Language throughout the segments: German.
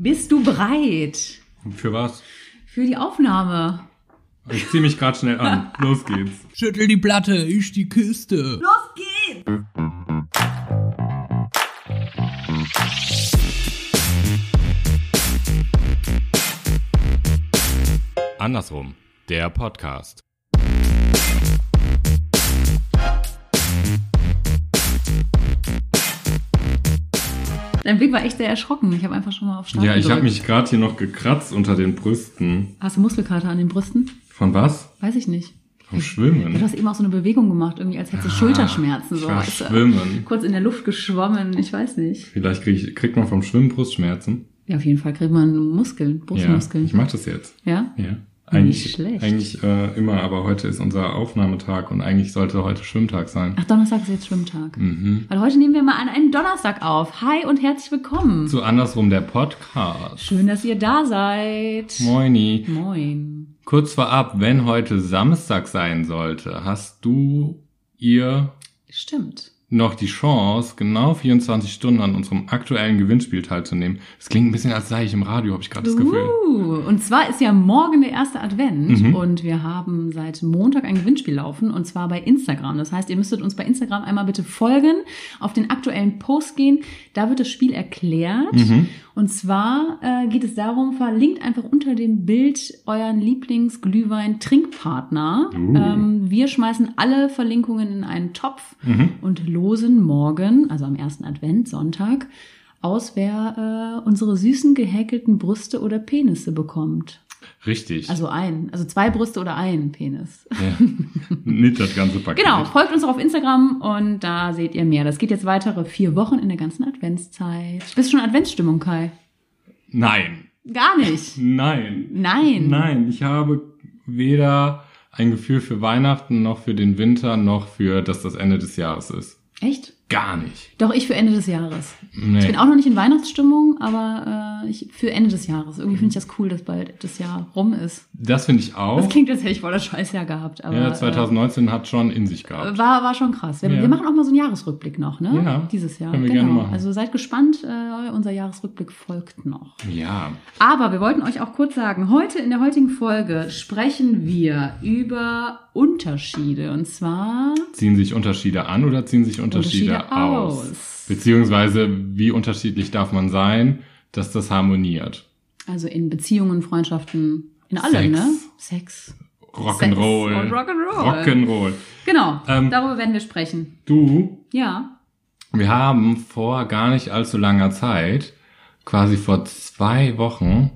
Bist du bereit Für was? für die Aufnahme? Ich zieh mich gerade schnell an. Los geht's. Schüttel die Platte, ich die Kiste. Los geht's! Andersrum. Der Podcast. Dein Blick war echt sehr erschrocken. Ich habe einfach schon mal auf Start Ja, ich habe mich gerade hier noch gekratzt unter den Brüsten. Hast du Muskelkater an den Brüsten? Von was? Weiß ich nicht. Vom Du Schwimmen. hast eben auch so eine Bewegung gemacht, irgendwie als hättest du Schulterschmerzen. Ich So. war Ist, äh, schwimmen. Kurz in der Luft geschwommen, ich weiß nicht. Vielleicht krieg ich, kriegt man vom Schwimmen Brustschmerzen. Ja, auf jeden Fall kriegt man Muskeln, Ja, Brustmuskeln. ich mach das jetzt. Ja? Ja. Nicht Eigentlich, schlecht. eigentlich äh, immer, aber heute ist unser Aufnahmetag und eigentlich sollte heute Schwimmtag sein. Ach, Donnerstag ist jetzt Schwimmtag. Mhm. Weil heute nehmen wir mal an einen Donnerstag auf. Hi und herzlich willkommen. So andersrum der Podcast. Schön, dass ihr da seid. Moini. Moin. Kurz vorab, wenn heute Samstag sein sollte, hast du ihr Stimmt. Noch die Chance, genau 24 Stunden an unserem aktuellen Gewinnspiel teilzunehmen. Es klingt ein bisschen, als sei ich im Radio, habe ich gerade das Gefühl. Uh, und zwar ist ja morgen der erste Advent Mhm. und wir haben seit Montag ein Gewinnspiel laufen und zwar bei Instagram. Das heißt, ihr müsstet uns bei Instagram einmal bitte folgen, auf den aktuellen Post gehen. Da wird das Spiel erklärt. Mhm. Und zwar äh, geht es darum, verlinkt einfach unter dem Bild euren Lieblingsglühwein-Trinkpartner. Uh. Ähm, wir schmeißen alle Verlinkungen in einen Topf Mhm. und losen morgen, also am ersten Advent, Sonntag, aus, wer äh, unsere süßen gehäkelten Brüste oder Penisse bekommt. Richtig. Also ein, also zwei Brüste oder ein Penis. ja. Nicht das ganze Paket. Genau, folgt uns auch auf Instagram und da seht ihr mehr. Das geht jetzt weitere vier Wochen in der ganzen Adventszeit. Bist du schon Adventsstimmung, Kai? Nein. Gar nicht. Nein. Nein. Nein, ich habe weder ein Gefühl für Weihnachten noch für den Winter noch für, dass das Ende des Jahres ist. Echt? Gar nicht. Doch, ich für Ende des Jahres. Nee. Ich bin auch noch nicht in Weihnachtsstimmung, aber äh, ich für Ende des Jahres. Irgendwie finde ich das cool, dass bald das Jahr rum ist. das finde ich auch. Das klingt, als hätte ich voll das Scheißjahr gehabt. Aber, ja, 2019 hat schon in sich äh, gehabt. war, war schon krass. Wir, Ja. wir machen auch mal so einen Jahresrückblick noch, ne? Ja, Dieses Jahr. können wir genau. gerne machen. Also seid gespannt, äh, unser Jahresrückblick folgt noch. Ja. Aber wir wollten euch auch kurz sagen, heute in der heutigen Folge sprechen wir über Unterschiede. Und zwar Ziehen sich Unterschiede an oder ziehen sich Unterschiede, Unterschiede aus? aus. Beziehungsweise, wie unterschiedlich darf man sein, dass das harmoniert? also in Beziehungen, Freundschaften, in allem, Sex. ne? Sex. Rock'n'Roll. Sex und Rock'n'Roll. Rock'n'Roll. Genau, Ähm, darüber werden wir sprechen. Du, Ja. wir haben vor gar nicht allzu langer Zeit, quasi vor zwei Wochen,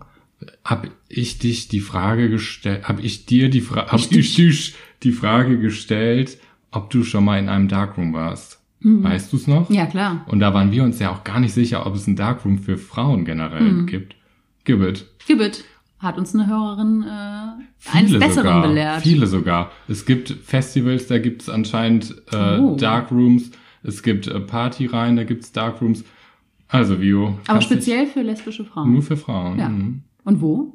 hab ich dich die Frage gestellt, hab ich dir die Frage, hab Ich ich dich die Frage gestellt, ob du schon mal in einem Darkroom warst. Weißt du's noch? Mhm. Ja, klar. Und da waren wir uns ja auch gar nicht sicher, ob es ein Darkroom für Frauen generell Mhm. gibt. Gibbet. Gibbet hat uns eine Hörerin äh, eines Besseren sogar, belehrt. Viele sogar. Es gibt Festivals, da gibt es anscheinend äh, Oh. Darkrooms. Es gibt äh, Partyreihen, da gibt es Darkrooms. Also, Vio. Aber speziell für lesbische Frauen. Nur für Frauen. Ja. Mhm. Und wo?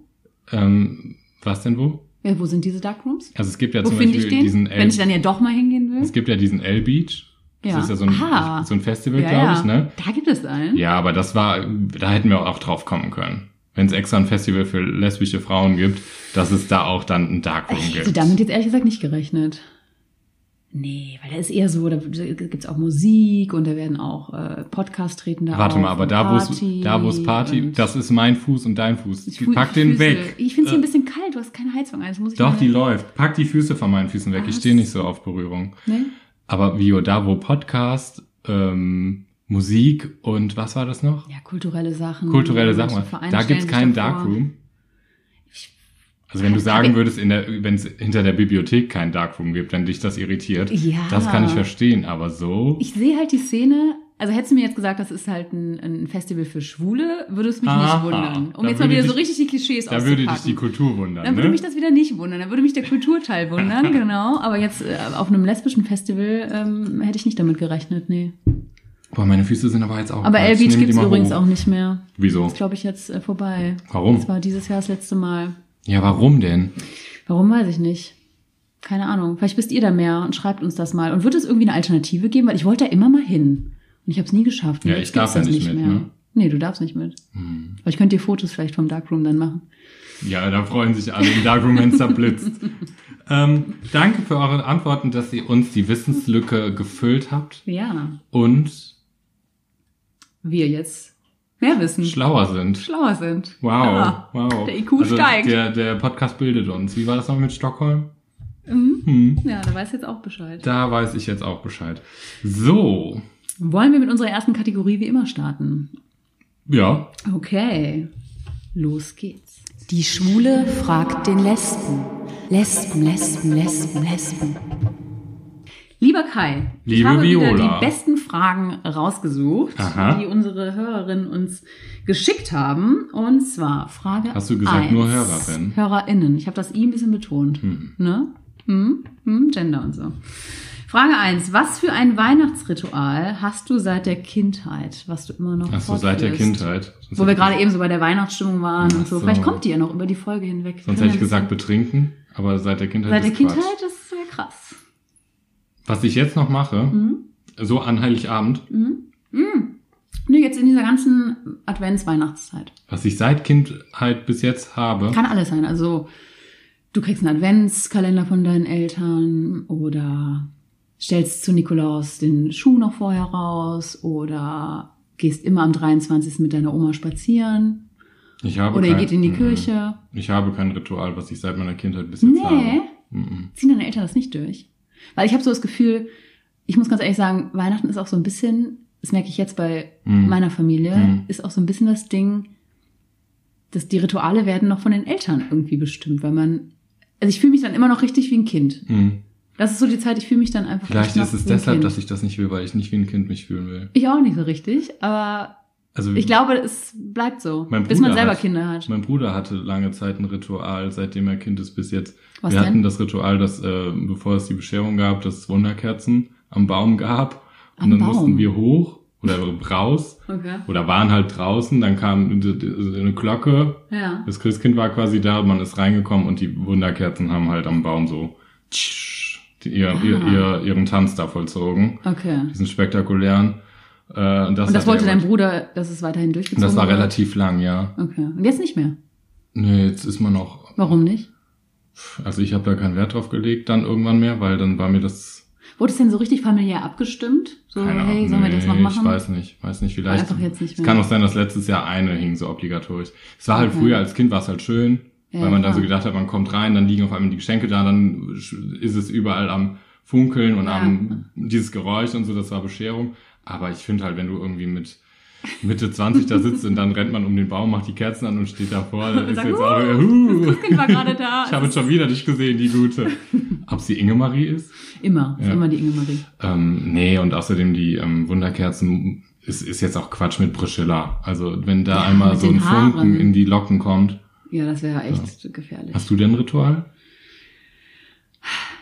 Ähm, was denn wo? Ja, wo sind diese Darkrooms? Also es gibt ja Wo zum Beispiel diesen Wenn ich dann L ja doch mal hingehen will. es gibt ja diesen L-Beach. Das Ja. ist ja so ein, Aha. so ein Festival, ja, glaube ja. ich, ne? Da gibt es einen. Ja, aber das war, da hätten wir auch drauf kommen können. Wenn es extra ein Festival für lesbische Frauen gibt, dass es da auch dann ein Darkroom Ich gibt. hätte damit jetzt ehrlich gesagt nicht gerechnet. Nee, weil da ist eher so, da gibt's auch Musik und da werden auch äh, Podcast treten da Warte mal, aber da wo es Party da wo es Party, das ist mein Fuß und dein Fuß. ich Pack ich den Füße. weg. Ich finde es hier Äh, ein bisschen kalt, du hast keine Heizung. Das muss ich Doch, die läuft. Pack die Füße von meinen Füßen weg. Ich Was? stehe nicht so auf Berührung. Nee? Aber Vio, da wo Podcast, ähm, Musik und was war das noch? Ja, kulturelle Sachen. Kulturelle Sachen. Da gibt's keinen. Darkroom. Also wenn du sagen würdest, wenn es hinter der Bibliothek keinen Darkroom gibt, wenn dich das irritiert, Ja. das kann ich verstehen. Aber so, Ich sehe halt die Szene, also hättest du mir jetzt gesagt, das ist halt ein, ein Festival für Schwule, würde es mich Aha. nicht wundern. Um jetzt mal wieder dich- so richtig die Klischees da würde dich die Kultur wundern. Dann würde ne? mich das wieder nicht wundern. Dann würde mich der Kulturteil wundern, genau. Aber jetzt äh, auf einem lesbischen Festival ähm, hätte ich nicht damit gerechnet, nee. Boah, meine Füße sind aber jetzt auch. Aber kalt. L Ich Beach nehme die gibt's mal übrigens hoch. auch nicht mehr. Wieso? Ist, glaube ich, jetzt äh, vorbei. Warum? Das war dieses Jahr das letzte Mal. Ja, warum denn? Warum weiß ich nicht. Keine Ahnung. Vielleicht wisst ihr da mehr und schreibt uns das mal. Und wird es irgendwie eine Alternative geben? Weil ich wollte da immer mal hin. Und ich habe es nie geschafft. Ja, ich darf ja das nicht mit, ne? Nee, du darfst nicht mit. Hm. Aber ich könnte dir Fotos vielleicht vom Darkroom dann machen. Ja, da freuen sich alle im Darkroom, wenn es zerblitzt. ähm, danke für eure Antworten, dass ihr uns die Wissenslücke gefüllt habt Ja. und Wir jetzt mehr wissen. schlauer sind. schlauer sind. Wow, Ja. wow. Der IQ steigt. Der, der Podcast bildet uns. Wie war das noch mit Stockholm? Mhm. Hm. Ja, da weiß jetzt auch Bescheid. Da weiß ich jetzt auch Bescheid. So, Wollen wir mit unserer ersten Kategorie wie immer starten? ja. Okay. Los geht's. Die Schwule fragt den Lesben. Lesben, Lesben, Lesben, Lesben. Lieber Kai, ich Liebe habe wieder Viola. die besten Fragen rausgesucht, Aha. die unsere Hörerinnen uns geschickt haben. Und zwar Frage Hast du gesagt eins. nur Hörerin? HörerInnen. Ich habe das I ein bisschen betont. Hm. Ne? Hm? Hm? Gender und so. Frage eins: Was für ein Weihnachtsritual hast du seit der Kindheit, was du immer noch Ach so, seit der? Kindheit. Sonst Wo wir gerade eben so bei der Weihnachtsstimmung waren Ach und so. so. Vielleicht kommt die ja noch über die Folge hinweg. Sonst hätte ich gesagt betrinken, aber seit der Kindheit Seit der ist Quatsch. Kindheit, das ist sehr krass. Was ich jetzt noch mache, Mhm. so an Heiligabend, Nee, jetzt in dieser ganzen Advents-Weihnachtszeit. was ich seit Kindheit bis jetzt habe, Kann alles sein. Also, du kriegst einen Adventskalender von deinen Eltern oder stellst zu Nikolaus den Schuh noch vorher raus oder gehst immer am 23. mit deiner Oma spazieren ich habe oder ihr kein- geht in die Mhm. Kirche. Ich habe kein Ritual, was ich seit meiner Kindheit bis jetzt Nee. habe. Mhm. Ziehen deine Eltern das nicht durch? Weil ich habe so das Gefühl, ich muss ganz ehrlich sagen, Weihnachten ist auch so ein bisschen, das merke ich jetzt bei Mhm. meiner Familie, Mhm. ist auch so ein bisschen das Ding, dass die Rituale werden noch von den Eltern irgendwie bestimmt, weil man, also ich fühle mich dann immer noch richtig wie ein Kind. Mhm. Das ist so die Zeit, ich fühle mich dann einfach Vielleicht ist es deshalb, kind. dass ich das nicht will, weil ich nicht wie ein Kind mich fühlen will. Ich auch nicht so richtig, aber Also ich glaube, es bleibt so, bis man selber hat- Kinder hat. Mein Bruder hatte lange Zeit ein Ritual, seitdem er Kind ist bis jetzt. Was Wir denn? hatten das Ritual, dass äh, bevor es die Bescherung gab, dass es Wunderkerzen am Baum gab. Und Am dann Baum? mussten wir hoch oder raus Okay. oder waren halt draußen. Dann kam eine Glocke. Ja. Das Christkind war quasi da, man ist reingekommen und die Wunderkerzen haben halt am Baum so die, ihr, ihr, Ah. ihr, ihren Tanz da vollzogen. Okay. Diesen spektakulären. Äh, und das, Und das wollte dein Bruder, dass es weiterhin durchgezogen Das war wird? relativ lang, ja. Okay. Und jetzt nicht mehr. Nee, jetzt ist man noch Warum nicht? Also ich habe da keinen Wert drauf gelegt dann irgendwann mehr, weil dann war mir das Wurde es denn so richtig familiär abgestimmt? So, keine hey, sollen wir das noch Nee, machen? Ich weiß nicht, weiß nicht, vielleicht. Einfach jetzt nicht Es mehr. kann auch sein, dass letztes Jahr eine hing so obligatorisch. Es war halt Okay. früher als Kind war es halt schön, Ja, weil man dann so gedacht hat, man kommt rein, dann liegen auf einmal die Geschenke da, dann ist es überall am Funkeln und Ja. am dieses Geräusch und so, das war Bescherung. Aber ich finde halt, wenn du irgendwie mit Mitte 20 da sitzt und dann rennt man um den Baum, macht die Kerzen an und steht davor, dann ist sagt, jetzt "Uh, auch, huh, Das war gerade da. ich habe schon wieder dich gesehen, die Gute. Ob sie Ingemarie ist? Immer, ist Ja. immer die Inge-Marie. Ähm, nee, und außerdem die ähm, Wunderkerzen ist, ist jetzt auch Quatsch mit Priscilla. Also wenn da Ja, einmal so ein Haaren. Funken in die Locken kommt. Ja, das wäre echt gefährlich. Hast du denn ein Ritual?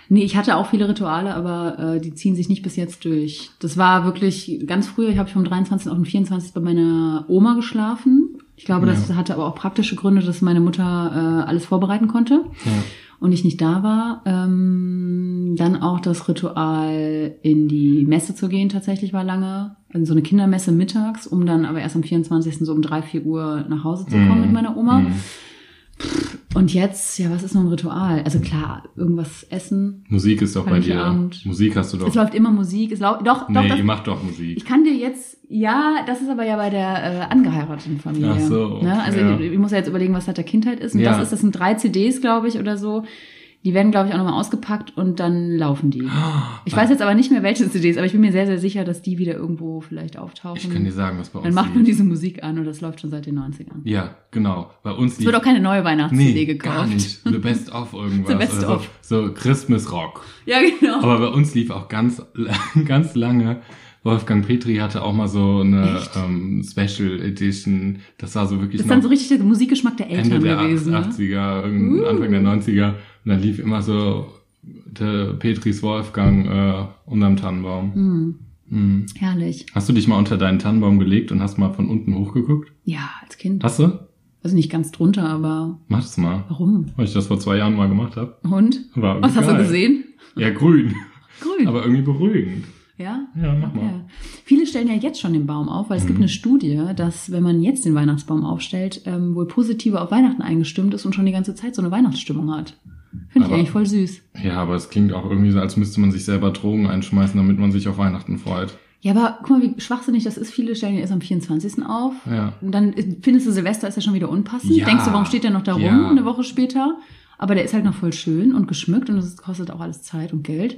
Nee, ich hatte auch viele Rituale, aber äh, die ziehen sich nicht bis jetzt durch. Das war wirklich ganz früher, ich habe vom 23. auf den 24. bei meiner Oma geschlafen. Ich glaube, das Ja. hatte aber auch praktische Gründe, dass meine Mutter äh, alles vorbereiten konnte Ja. und ich nicht da war. Ähm, dann auch das Ritual, in die Messe zu gehen, tatsächlich war lange. Also so eine Kindermesse mittags, um dann aber erst am 24. so um drei, vier Uhr nach Hause zu kommen Mhm. mit meiner Oma. Mhm. Und jetzt, ja, was ist noch ein Ritual? Also klar, irgendwas essen. Musik ist doch bei dir. Heiligabend. Musik hast du doch. Es läuft immer Musik. Es läuft, doch, doch, nee, das, ihr macht doch Musik. ich kann dir jetzt, ja, das ist aber ja bei der äh, angeheirateten Familie. Ach so, Ne? Also ja. ich, ich muss ja jetzt überlegen, was seit der Kindheit ist. Und Ja. das ist, das sind drei CDs, glaube ich, oder so. Die werden, glaube ich, auch nochmal ausgepackt und dann laufen die. Ich weiß jetzt aber nicht mehr, welche CDs, aber ich bin mir sehr, sehr sicher, dass die wieder irgendwo vielleicht auftauchen. Ich kann dir sagen, was bei uns dann macht man diese Musik an und das läuft schon seit den 90ern. Ja, genau. Bei uns Es wird auch keine neue Weihnachts-CD nee, gekauft. gar nicht. The Best of irgendwas. The Best oder of. So, so Christmas Rock. Ja, genau. Aber bei uns lief auch ganz, ganz lange. Wolfgang Petri hatte auch mal so eine ähm, Special Edition. Das war so wirklich das ist dann so richtig der Musikgeschmack der Eltern Ende der gewesen. ne? 80er, irgend- Uh. Anfang der 90er. Und dann lief immer so der Petris Wolfgang äh, unterm Tannenbaum. Hm, Mhm. herrlich. Hast du dich mal unter deinen Tannenbaum gelegt und hast mal von unten hochgeguckt? Ja, als Kind. Hast du? Also nicht ganz drunter, aber Mach das mal. warum? Weil ich das vor zwei Jahren mal gemacht habe. Und? War Was hast du geil. gesehen? Ja, grün. Grün. Aber irgendwie beruhigend. Ja? Ja, mach mal. Viele stellen ja jetzt schon den Baum auf, weil es Mhm. gibt eine Studie, dass wenn man jetzt den Weihnachtsbaum aufstellt, ähm, wohl positiver auf Weihnachten eingestimmt ist und schon die ganze Zeit so eine Weihnachtsstimmung hat. Finde ich eigentlich voll süß. Ja, aber es klingt auch irgendwie so, als müsste man sich selber Drogen einschmeißen, damit man sich auf Weihnachten freut. Ja, aber guck mal, wie schwachsinnig das ist. Viele stellen erst am 24. auf. Ja. Und dann findest du, Silvester ist ja schon wieder unpassend. Ja. Denkst du, warum steht der noch da rum Ja. eine Woche später? Aber der ist halt noch voll schön und geschmückt und das kostet auch alles Zeit und Geld.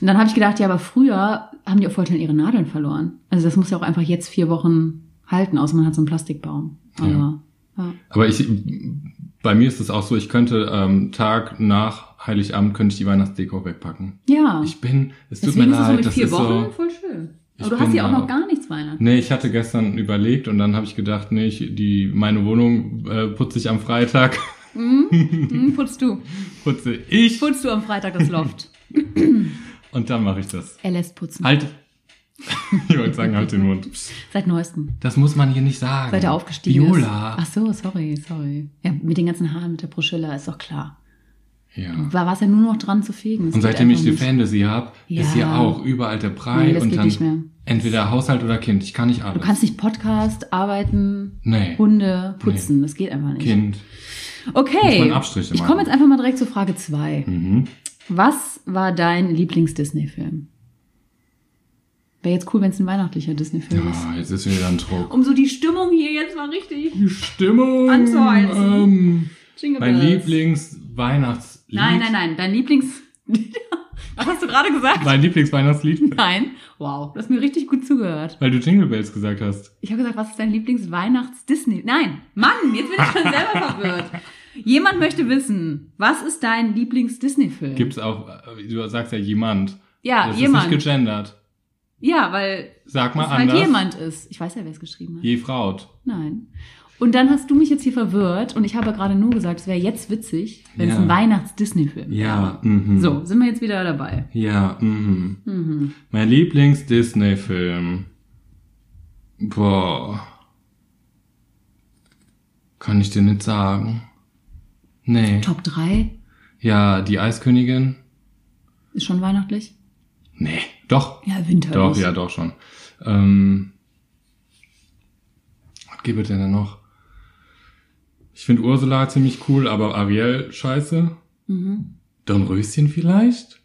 Und dann habe ich gedacht, ja, aber früher haben die auch voll schnell ihre Nadeln verloren. Also das muss ja auch einfach jetzt vier Wochen halten, außer man hat so einen Plastikbaum. Aber, ja. ja. Aber ich, bei mir ist es auch so, ich könnte ähm, Tag nach Heiligabend könnte ich die Weihnachtsdeko wegpacken. Ja. Ich bin, es tut Deswegen mir ist es so leid, mit das vier ist Wochen so. voll schön. Aber du hast ja auch noch gar nichts Weihnachten. Nee, ich hatte gestern überlegt und dann habe ich gedacht, nee, ich, die, meine Wohnung äh, putze ich am Freitag. Hm, putzt du. putze ich Putzt du am Freitag das Loft. und dann mache ich das. Er lässt putzen. Halt. ich wollte sagen, halt den Mund. Seit neuestem. Das muss man hier nicht sagen. Seit er aufgestiegen Viola. ist. Ach so, sorry, sorry. Ja, mit den ganzen Haaren, mit der Proschilla, ist doch klar. Ja. War es ja nur noch dran zu fegen. Das Und seitdem ich die. Fantasy habe, Ja. ist hier auch überall der Brei Nee, und dann entweder Haushalt oder Kind. Ich kann nicht alles. Du kannst nicht Podcast, arbeiten, Nee. Hunde, putzen. Das geht einfach nicht. Kind. Okay. ich komme jetzt einfach mal direkt zu Frage zwei. Mhm. Was war dein Lieblings-Disney-Film? Wäre jetzt cool, wenn es ein weihnachtlicher Disney-Film ist. Ah, jetzt ist wieder ein Druck. Um so die Stimmung hier jetzt mal richtig Die Stimmung. Anzuheizen. Ähm, mein. Lieblings-Weihnachtslied. Nein, nein, nein. Dein Lieblings... Was hast du gerade gesagt? Mein Lieblingsweihnachtslied, Nein. Wow, du hast mir richtig gut zugehört. weil du Jingle Bells gesagt hast. Ich habe gesagt, was ist dein Lieblings-Weihnachts-Disney? Nein, Mann, jetzt bin ich schon selber verwirrt. Jemand möchte wissen, was ist dein Lieblings-Disney-Film? Gibt's auch, äh, du sagst ja jemand. Ja, das jemand. ist nicht gegendert. Ja, weil Sag mal es halt anders. jemand ist. Ich weiß ja, wer es geschrieben hat. Je Fraut. Nein. Und dann hast du mich jetzt hier verwirrt und ich habe gerade nur gesagt, es wäre jetzt witzig, wenn es Ja. ein Weihnachts-Disney-Film wäre. Ja, mhm. So, sind wir jetzt wieder dabei. Ja, mhm. Mhm. Mein Lieblings-Disney-Film. Boah. Kann ich dir nicht sagen. Nee. Top 3 Ja, die Eiskönigin. ist schon weihnachtlich? Nee. Doch. Ja, winterlich. Doch, ja, doch schon. Ähm, was gibt es denn da noch? Ich finde Ursula ziemlich cool, aber Ariel scheiße. Mhm. Dornröschen vielleicht?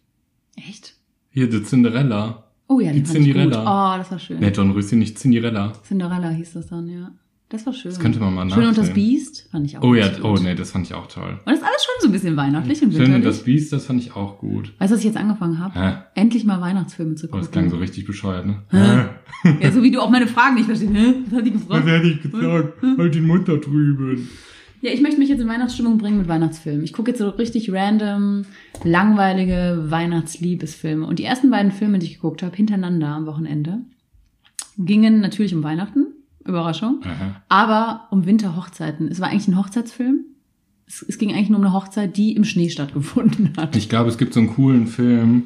Echt? Hier, die Cinderella. Oh ja, die, Die. Cinderella. Oh, das war schön. Nee, Dornröschen, nicht Cinderella. Cinderella hieß das dann, ja. Das war schön. Das könnte man mal Schön und das nachsehen. Biest fand ich auch Oh ja, richtig oh gut. nee, das fand ich auch toll. Und das ist alles schon so ein bisschen weihnachtlich und Schön und winterlich. das Biest, das fand ich auch gut. Weißt du, was ich jetzt angefangen habe? Hä? Endlich mal Weihnachtsfilme zu Oh, gucken. das klang so richtig bescheuert, ne? Hä? Ja, so wie du auch meine Fragen nicht verstehst. Hä? Was hat die gefragt? hätte ich gesagt? Halt den Mund da drüben. Ja, ich möchte mich jetzt in Weihnachtsstimmung bringen mit Weihnachtsfilmen. Ich gucke jetzt so richtig random, langweilige Weihnachtsliebesfilme. Und die ersten beiden Filme, die ich geguckt habe, hintereinander am Wochenende, gingen natürlich um Weihnachten. Überraschung. Aha. Aber um Winterhochzeiten. Es war eigentlich ein Hochzeitsfilm. Es, es ging eigentlich nur um eine Hochzeit, die im Schnee stattgefunden hat. Ich glaube, es gibt so einen coolen Film.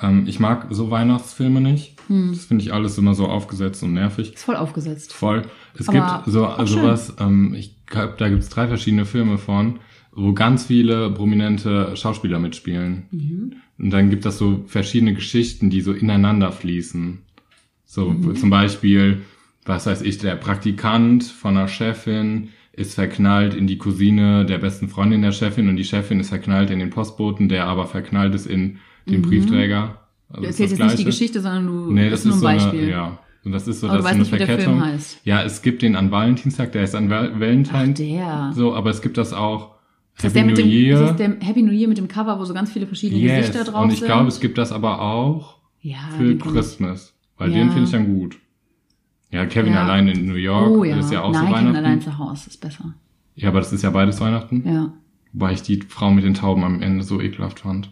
Ähm, ich mag so Weihnachtsfilme nicht. Hm. Das finde ich alles immer so aufgesetzt und nervig. Ist voll aufgesetzt. Voll. Es Aber gibt so auch sowas, ähm, ich glaube, da gibt es drei verschiedene Filme von, wo ganz viele prominente Schauspieler mitspielen. Mhm. Und dann gibt es so verschiedene Geschichten, die so ineinander fließen. So Mhm. zum Beispiel, was weiß ich, der Praktikant von einer Chefin ist verknallt in die Cousine der besten Freundin der Chefin und die Chefin ist verknallt in den Postboten, der aber verknallt ist in den Briefträger. Also Du ist erzählst jetzt nicht die. Geschichte, sondern du Nee, das nur ist ein so Beispiel. eine, ja. Und das ist so, Aber das du ist so eine nicht, der Verkettung. heißt. Ja, es gibt den an Valentinstag, der ist an Val- Valentine. Ach, der. So, aber es gibt das auch Ist das, Happy der mit New dem, Year. ist das der Happy New Year mit dem Cover, wo so ganz viele verschiedene yes. Gesichter drauf Und ich sind? glaube, es gibt das aber auch ja, für. Christmas. Weil Ja. den finde ich dann gut. Ja, Kevin Ja. allein in New York Oh ja, ist ja auch Nein, so Kevin Weihnachten. allein zu Hause ist besser. Ja, aber das ist ja beides Weihnachten. Ja. Wobei ich die Frau mit den Tauben am Ende so ekelhaft fand.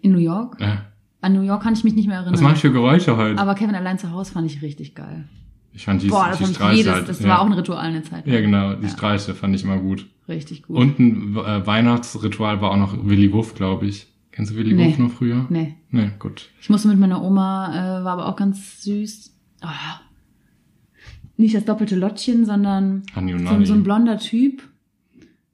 In New York? Äh, An New York kann ich mich nicht mehr erinnern. was mache ich für Geräusche heute? Aber Kevin allein zu Hause fand ich richtig geil. ich fand die, Boah, das die Streiche jedes, halt. das ja. war auch ein Ritual eine Zeit. lang. Ja, genau, die Ja. Streiche fand ich immer gut. Richtig gut. Und ein äh, Weihnachtsritual war auch noch Willy Wuff, glaube ich. Kennst du Willy Nee. Wuff noch früher? Nee. Nee, gut. Ich musste mit meiner Oma, äh, war aber auch ganz süß. Ah. Nicht das doppelte Lottchen, sondern so, so ein blonder Typ.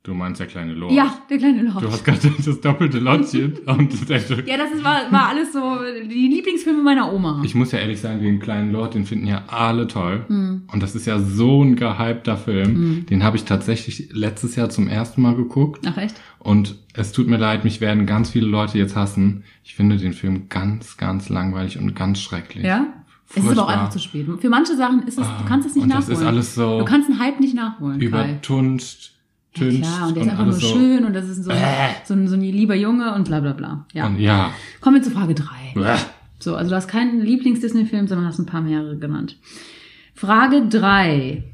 Du meinst der kleine Lord. Ja, der kleine Lord. Du hast gerade das doppelte Lottchen. und der, ja, das ist, war, war alles so die Lieblingsfilme meiner Oma. Ich muss ja ehrlich sagen, den kleinen Lord, den finden ja alle toll. Hm. Und das ist ja so ein gehypter Film. Den habe ich tatsächlich letztes Jahr zum ersten Mal geguckt. Ach echt? Und es tut mir leid, mich werden ganz viele Leute jetzt hassen. Ich finde den Film ganz, ganz langweilig und ganz schrecklich. Ja? Es ist aber auch Furchtbar. einfach zu spät. Für manche Sachen ist es, du kannst es nicht und das nachholen. ist alles so Du kannst einen Hype nicht nachholen. Übertunst, Ja, klar, und der ist einfach nur so. schön und das ist so, Äh. so, ein, so ein lieber Junge und bla bla bla. Ja. Und ja. Kommen wir zu Frage drei. Bäh. So, also du hast keinen Lieblings-Disney-Film, sondern hast ein paar mehrere genannt. Frage drei.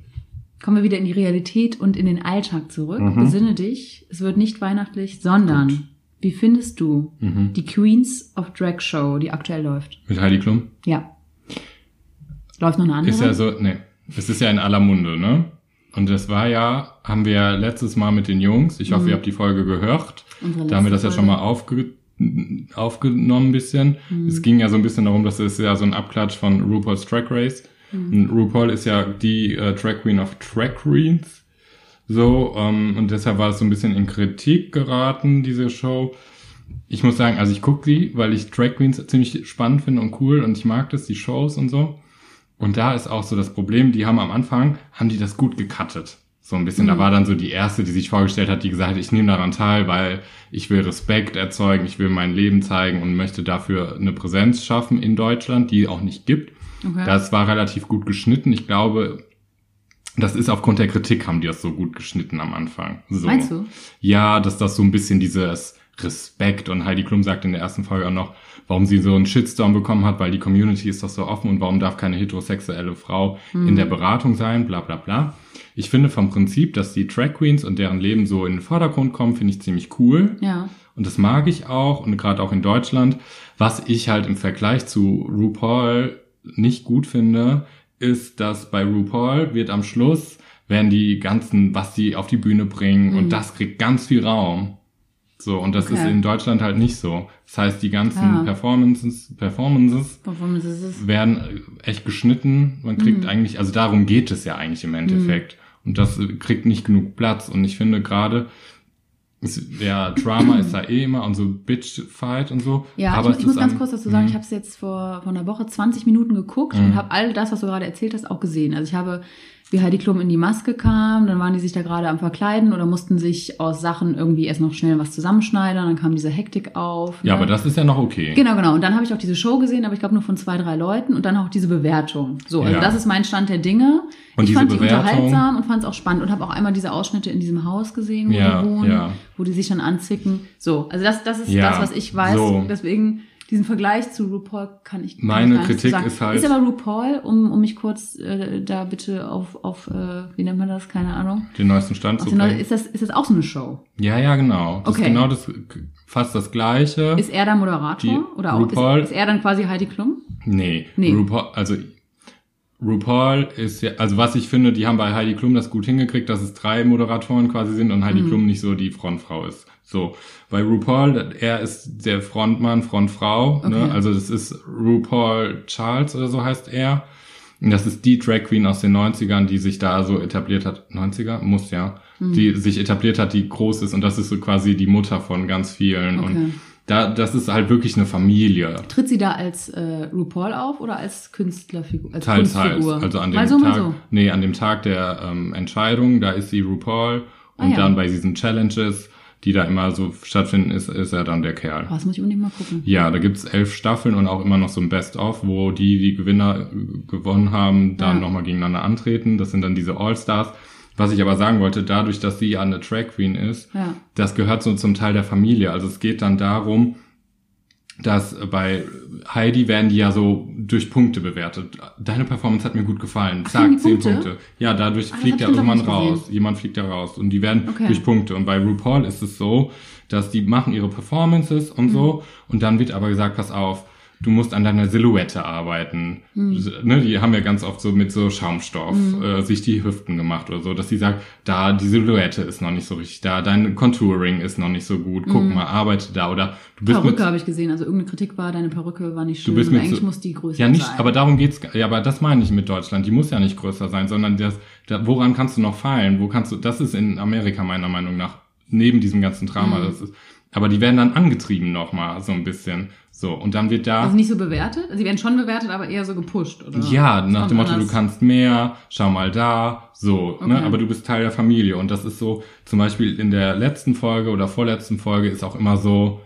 Kommen wir wieder in die Realität und in den Alltag zurück. Mhm. Besinne dich, es wird nicht weihnachtlich, sondern wie findest du Mhm. die Queens of Drag Show, die aktuell läuft? Mit Heidi Klum? Ja. Läuft noch eine andere? Ist ja so, nee. Es ist ja in aller Munde, ne? Und das war ja, haben wir ja letztes Mal mit den Jungs, ich hoffe, ihr habt die Folge gehört, Mhm. Da haben wir das ja schon mal aufge aufgenommen ein bisschen. Mhm. Es ging ja so ein bisschen darum, dass es ja so ein Abklatsch von RuPaul's Drag Race. Mhm. Und RuPaul ist ja die äh, Drag Queen of Drag Queens. So, ähm, und deshalb war es so ein bisschen in Kritik geraten, diese Show. Ich muss sagen, also ich gucke sie, weil ich Drag Queens ziemlich spannend finde und cool und ich mag das, die Shows und so. Und da ist auch so das Problem, die haben am Anfang, haben die das gut gecuttet. So ein bisschen, da war dann so die erste, die sich vorgestellt hat, die gesagt hat, ich nehme daran teil, weil ich will Respekt erzeugen, ich will mein Leben zeigen und möchte dafür eine Präsenz schaffen in Deutschland, die auch nicht gibt. Okay. Das war relativ gut geschnitten. Ich glaube, das ist aufgrund der Kritik, haben die das so gut geschnitten am Anfang. So. Meinst du? Ja, dass das so ein bisschen dieses Respekt und Heidi Klum sagt in der ersten Folge auch noch, warum sie so einen Shitstorm bekommen hat, weil die Community ist doch so offen und warum darf keine heterosexuelle Frau in der Beratung sein, bla bla bla. Ich finde vom Prinzip, dass die Drag Queens und deren Leben so in den Vordergrund kommen, finde ich ziemlich cool. Ja. Und das mag ich auch und gerade auch in Deutschland. Was ich halt im Vergleich zu RuPaul nicht gut finde, ist, dass bei RuPaul wird am Schluss werden die ganzen, was die auf die Bühne bringen und das kriegt ganz viel Raum. So, und das Okay. ist in Deutschland halt nicht so. Das heißt, die ganzen Ah. Performances, Performances Performance ist es. werden äh, echt geschnitten. Man kriegt eigentlich, also darum geht es ja eigentlich im Endeffekt. Und das äh, kriegt nicht genug Platz. Und ich finde gerade, der Drama ist da eh immer und so Bitch-Fight und so. Ja, aber ich, ich muss ganz kurz dazu sagen, Mhm. ich habe es jetzt vor, vor einer Woche 20 Minuten geguckt und habe all das, was du gerade erzählt hast, auch gesehen. Also ich habe, wie Heidi Klum in die Maske kam, dann waren die sich da gerade am Verkleiden oder mussten sich aus Sachen irgendwie erst noch schnell was zusammenschneidern, dann kam diese Hektik auf. Ja, ne? aber das ist ja noch okay. Genau, genau. Und dann habe ich auch diese Show gesehen, aber ich glaube nur von zwei, drei Leuten und dann auch diese Bewertung. So, also Ja. das ist mein Stand der Dinge. Und ich fand die Bewertung- unterhaltsam und fand es auch spannend und habe auch einmal diese Ausschnitte in diesem Haus gesehen, wo Ja, die wohnen, ja. wo die sich dann anzicken. So, also das, das ist das, was ich weiß. so. Deswegen diesen Vergleich zu RuPaul kann ich kann Meine ich Kritik so sagen. ist halt- Ist aber RuPaul, um, um mich kurz äh, da bitte auf, auf äh, wie nennt man das? Keine Ahnung. Den neuesten Stand Auf zu Neu- bringen. ist, das, ist das auch so eine Show? Ja, ja, genau. Das Okay. ist genau das, fast das Gleiche. Ist er da Moderator? Die Oder auch, RuPaul- ist, ist er dann quasi Heidi Klum? Nee, Nee. RuPaul, also RuPaul ist ja, also was ich finde, die haben bei Heidi Klum das gut hingekriegt, dass es drei Moderatoren quasi sind und Mhm. Heidi Klum nicht so die Frontfrau ist. So, bei RuPaul, er ist der Frontmann, Frontfrau, ne? Okay. Also das ist RuPaul Charles oder so heißt er. Und das ist die Drag Queen aus den 90ern, die sich da so etabliert hat. 90er? Muss ja. Mhm. Die sich etabliert hat, die groß ist und das ist so quasi die Mutter von ganz vielen. Okay. Und da, das ist halt wirklich eine Familie. Tritt sie da als äh, RuPaul auf oder als Künstlerfigur? Als Teils, teils. Kunstfigur? Also an dem mal so, mal Tag, so. nee, an dem Tag der ähm, Entscheidung, da ist sie RuPaul Ah, und ja. dann bei diesen Challenges, die da immer so stattfinden, ist, ist er dann der Kerl. Oh, das muss ich unbedingt mal gucken. Ja, da gibt's elf Staffeln und auch immer noch so ein Best-of, wo die, die Gewinner äh, gewonnen haben, dann Ja. nochmal gegeneinander antreten. Das sind dann diese All-Stars. Was ich aber sagen wollte, dadurch, dass sie ja eine Drag Queen ist, Ja. das gehört so zum Teil der Familie. Also es geht dann darum, dass bei Heidi werden die ja so durch Punkte bewertet. Deine Performance hat mir gut gefallen. Ach, Zack, zehn Punkte? Punkte. Ja, dadurch das fliegt ja irgendwann raus. gesehen. Jemand fliegt da raus. Und die werden Okay. durch Punkte. Und bei RuPaul ist es so, dass die machen ihre Performances und Mhm. so. Und dann wird aber gesagt, pass auf, du musst an deiner Silhouette arbeiten. Ne, die haben ja ganz oft so mit so Schaumstoff äh, sich die Hüften gemacht oder so, dass sie sagt, da die Silhouette ist noch nicht so richtig da, dein Contouring ist noch nicht so gut, guck mal, arbeite da oder du bist Perücke habe ich gesehen, also irgendeine Kritik war, deine Perücke war nicht schön, Du bist aber mit eigentlich so- muss die größer ja nicht, sein. aber darum geht's, ja, aber das meine ich mit Deutschland. Die muss ja nicht größer sein, sondern das, da, woran kannst du noch feilen? Wo kannst du, das ist in Amerika meiner Meinung nach, neben diesem ganzen Drama, Mhm. das ist, aber die werden dann angetrieben nochmal, so ein bisschen, so, und dann wird da, also nicht so bewertet? Sie werden schon bewertet, aber eher so gepusht, oder? ja, Das nach dem Motto, anders. du kannst mehr, schau mal da, so, ne, Okay. aber du bist Teil der Familie und das ist so, zum Beispiel in der letzten Folge oder vorletzten Folge ist auch immer so,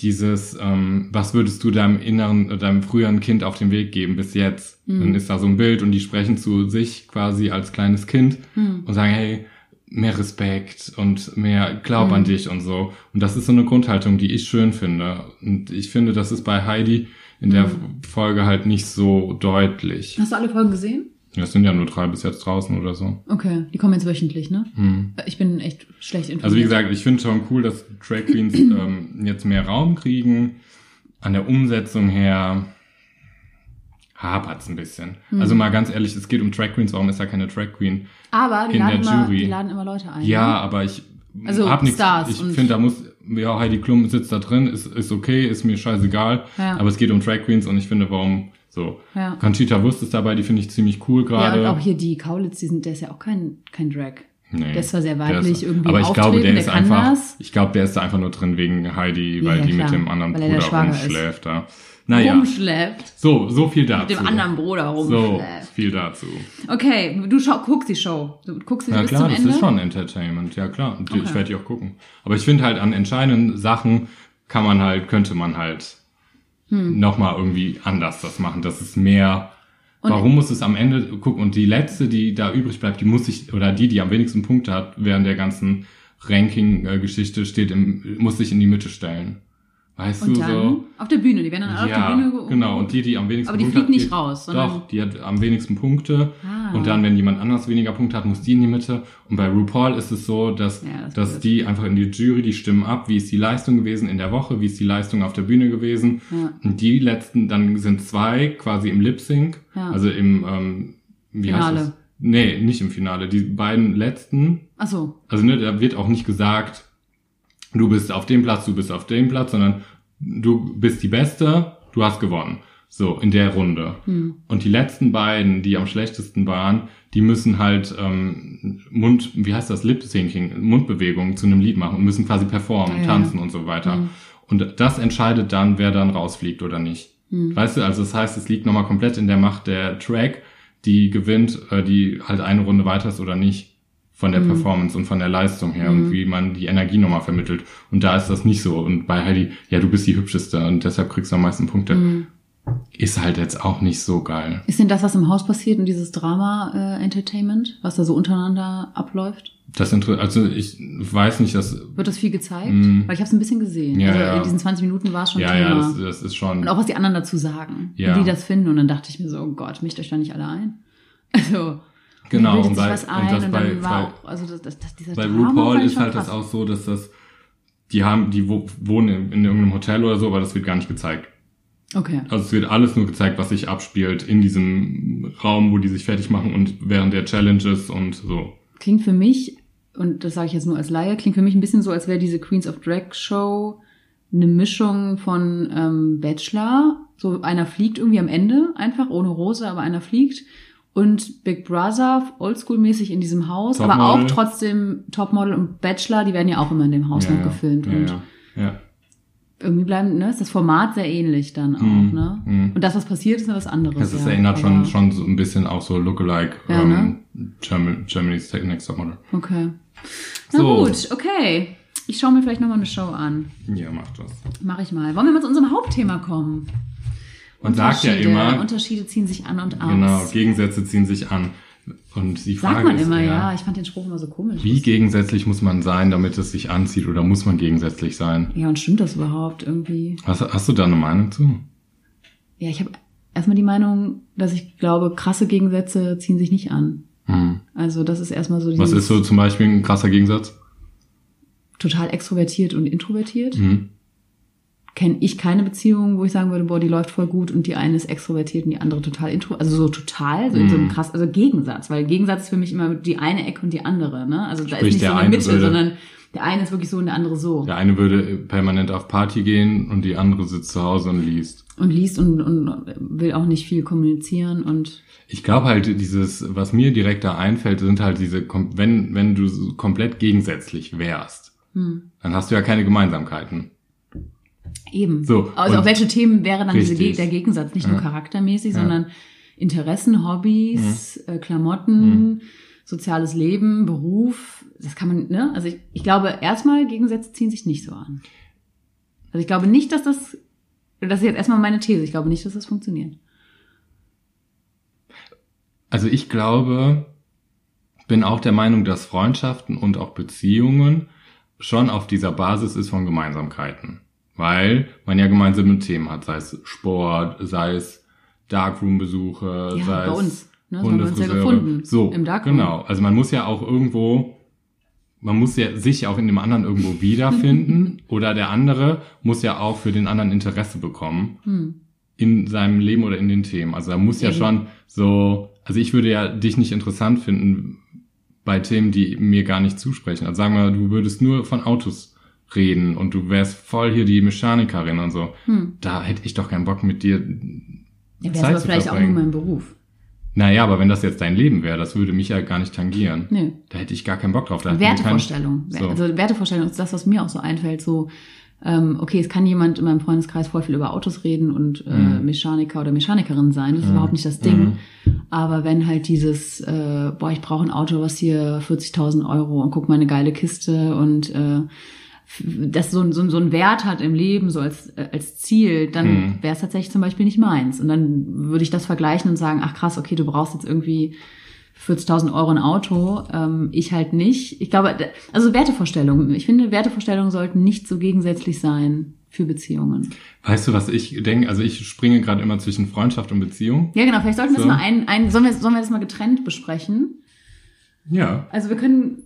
dieses, ähm, was würdest du deinem inneren, deinem früheren Kind auf den Weg geben bis jetzt? Mhm. Dann ist da so ein Bild und die sprechen zu sich quasi als kleines Kind Mhm. und sagen, hey, mehr Respekt und mehr Glaub Mhm. an dich und so. Und das ist so eine Grundhaltung, die ich schön finde. Und ich finde, das ist bei Heidi in der Mhm. Folge halt nicht so deutlich. Hast du alle Folgen gesehen? Das sind ja nur drei bis jetzt draußen oder so. Okay, die kommen jetzt wöchentlich, ne? Hm. Ich bin echt schlecht informiert. Also wie gesagt, ich finde schon cool, dass Drag Queens ähm, jetzt mehr Raum kriegen. An der Umsetzung her hapert's ein bisschen. Hm. Also mal ganz ehrlich, es geht um Drag Queens, warum ist da keine Drag Queen? aber die in laden, der immer, Jury. die laden immer Leute ein. Ja, ne? aber ich Also hab nichts. Ich finde, da muss ja Heidi Klum sitzt da drin, ist ist okay, ist mir scheißegal. Ja. Aber es geht um Drag Queens und ich finde, warum so. Ja. Conchita Wurst ist dabei, die finde ich ziemlich cool Ja, gerade. und auch hier die Kaulitz, die sind, der ist ja auch kein, kein Drag. Nee, Der ist zwar sehr weiblich ist- irgendwie Aber ich glaube, der ist der kann einfach, das. ich glaube, der ist da einfach nur drin wegen Heidi, Ja, weil ja, die klar, mit dem anderen er Bruder ist. rumschläft da. Naja, Rumschleppt. so, so viel dazu. Mit dem anderen Bruder So, rumschleppt. viel dazu. Okay, du schau, guckst die Show. Du guckst sie Ja bis klar, zum das Ende. ist schon Entertainment, ja klar. Und Ich Okay. werde die auch gucken. Aber ich finde halt an entscheidenden Sachen kann man halt, könnte man halt Hm. nochmal irgendwie anders das machen. Das ist mehr. Und- warum muss es am Ende gucken? Und die letzte, die da übrig bleibt, die muss sich, oder die, die am wenigsten Punkte hat während der ganzen Ranking-Geschichte, steht im, muss sich in die Mitte stellen. Weißt Und du dann so? auf der Bühne. Die werden dann alle auf der Bühne Ja, ge- genau. Und die, die am wenigsten Aber die Punkte fliegt nicht geht- raus, Doch, die hat am wenigsten Punkte. Ah. Und dann, wenn jemand anders weniger Punkte hat, muss die in die Mitte. Und bei RuPaul ist es so, dass, Ja, das dass die einfach in die Jury, die stimmen ab, wie ist die Leistung gewesen in der Woche, wie ist die Leistung auf der Bühne gewesen. Ja. Und die letzten, dann sind zwei quasi im Lip Sync, Ja. also im, ähm, wie Finale. heißt es? Nee, nicht im Finale. Die beiden letzten, Ach so. also ne, da wird auch nicht gesagt, du bist auf dem Platz, du bist auf dem Platz, sondern du bist die Beste, du hast gewonnen. So, in der Runde. Hm. Und die letzten beiden, die am schlechtesten waren, die müssen halt ähm, Mund, wie heißt das, Lip-Syncing, Mundbewegungen zu einem Lied machen und müssen quasi performen, Ja, ja. tanzen und so weiter. Hm. Und das entscheidet dann, wer dann rausfliegt oder nicht. Hm. Weißt du, also das heißt, es liegt nochmal komplett in der Macht der Track, die gewinnt, äh, die halt eine Runde weiter ist oder nicht. Von der Performance und von der Leistung her und wie man die Energie nochmal vermittelt. Und da ist das nicht so. Und bei Heidi, ja, du bist die hübscheste und deshalb kriegst du am meisten Punkte. Hm. Ist halt jetzt auch nicht so geil. Ist denn das, was im Haus passiert und dieses Drama-Entertainment, was da so untereinander abläuft? Das also ich weiß nicht, dass Wird das viel gezeigt? Mm. Weil ich habe es ein bisschen gesehen. Ja, also ja. in diesen 20 Minuten war es schon ja, Thema. ja, das, das ist schon. und auch was die anderen dazu sagen. Ja. Wie die das finden. Und dann dachte ich mir so, oh Gott, mischt euch da nicht alle ein. Also, Genau, und bei- was und ein das und, bei- bei- auch, also das, das, das, dieser Bei RuPaul ist halt das krass. auch so, dass das, die haben, die wo, wohnen in, in irgendeinem Hotel oder so, aber das wird gar nicht gezeigt. Okay. Also es wird alles nur gezeigt, was sich abspielt in diesem Raum, wo die sich fertig machen und während der Challenges und so. Klingt für mich, und das sage ich jetzt nur als Laie, klingt für mich ein bisschen so, als wäre diese Queens of Drag Show eine Mischung von ähm, Bachelor. So einer fliegt irgendwie am Ende, einfach ohne Rose, aber einer fliegt. Und Big Brother, oldschool-mäßig in diesem Haus, aber auch trotzdem Topmodel und Bachelor, die werden ja auch immer in dem Haus ja, noch gefilmt. Ja, und ja, irgendwie bleiben, ne, ist das Format sehr ähnlich dann auch, Mhm, ne? mhm. Und das, was passiert, ist was anderes. Es ja, erinnert schon, schon so ein bisschen auch so Lookalike Ja, ähm, German, Germany's Next Topmodel. Okay. Na So. gut, okay. Ich schaue mir vielleicht nochmal eine Show an. Ja, macht das. Mache ich mal. Wollen wir mal zu unserem Hauptthema kommen? Man sagt ja immer, Unterschiede ziehen sich an und aus. genau, Gegensätze ziehen sich an. Und die Frage Sagt man ist, immer, ja. ja, Ich fand den Spruch immer so komisch. wie gegensätzlich muss man sein, damit es sich anzieht oder muss man gegensätzlich sein? Ja, und stimmt das überhaupt irgendwie? Hast, hast du da eine Meinung zu? Ja, ich habe erstmal die Meinung, dass ich glaube, krasse Gegensätze ziehen sich nicht an. Hm. Also das ist erstmal so Was dieses ist so zum Beispiel ein krasser Gegensatz? total extrovertiert und introvertiert. Hm. Kenne ich keine Beziehung, wo ich sagen würde, boah, die läuft voll gut und die eine ist extrovertiert und die andere total intro, also so total, so in so Mhm. einem krass, also Gegensatz, weil Gegensatz ist für mich immer die eine Ecke und die andere, ne? Also da Sprich, ist nicht der so eine Mitte, würde- sondern der eine ist wirklich so und der andere so. Der eine würde permanent auf Party gehen und die andere sitzt zu Hause und liest. Und liest und, und will auch nicht viel kommunizieren und Ich glaube halt, dieses, was mir direkt da einfällt, sind halt diese, wenn, wenn du komplett gegensätzlich wärst, hm, dann hast du ja keine Gemeinsamkeiten. Eben. So, Also auf welche Themen wäre dann Richtig. der Gegensatz? Nicht nur Ja. charaktermäßig, Ja. sondern Interessen, Hobbys, äh, Klamotten, soziales Leben, Beruf. Das kann man, ne? Also ich, ich glaube, erstmal Gegensätze ziehen sich nicht so an. Also ich glaube nicht, dass das, das ist jetzt erstmal meine These, ich glaube nicht, dass das funktioniert. Also ich glaube, bin auch der Meinung, dass Freundschaften und auch Beziehungen schon auf dieser Basis ist von Gemeinsamkeiten. Weil man ja gemeinsame Themen hat, sei es Sport, sei es Darkroom-Besuche, Ja, sei bei es uns, ne? Das haben wir uns ja gefunden, So, im Darkroom. genau. Also man muss ja auch irgendwo, man muss ja sich auch in dem anderen irgendwo wiederfinden oder der andere muss ja auch für den anderen Interesse bekommen Hm. in seinem Leben oder in den Themen. Also da muss ja Eben. schon so, also ich würde ja dich nicht interessant finden bei Themen, die mir gar nicht zusprechen. Also sagen wir, du würdest nur von Autos reden und du wärst voll hier die Mechanikerin und so. Hm. Da hätte ich doch keinen Bock mit dir. Ja, wäre aber vielleicht auch nur verbringen. mein Beruf. Naja, aber wenn das jetzt dein Leben wäre, das würde mich ja gar nicht tangieren. Nee. Da hätte ich gar keinen Bock drauf. Da wir keinen- Wertevorstellung. So. Also Wertevorstellung ist das, was mir auch so einfällt. So, ähm, okay, es kann jemand in meinem Freundeskreis voll viel über Autos reden und äh, Mhm. Mechaniker oder Mechanikerin sein. Das ist überhaupt nicht das Ding. Aber wenn halt dieses, äh, boah, ich brauche ein Auto, was hier 40.000 Euro und guck mal eine geile Kiste und äh, das so, ein- so, ein- so einen Wert hat im Leben, so als, als Ziel, dann Mhm. wäre es tatsächlich zum Beispiel nicht meins. Und dann würde ich das vergleichen und sagen, ach krass, okay, du brauchst jetzt irgendwie 40.000 Euro ein Auto, ähm, ich halt nicht. Ich glaube, also Wertevorstellungen. Ich finde, Wertevorstellungen sollten nicht so gegensätzlich sein für Beziehungen. Weißt du, was ich denke? Also ich springe gerade immer zwischen Freundschaft und Beziehung. Ja, genau. Vielleicht sollten wir So. das mal ein, ein sollen, wir, sollen wir das mal getrennt besprechen? Ja. Also wir können,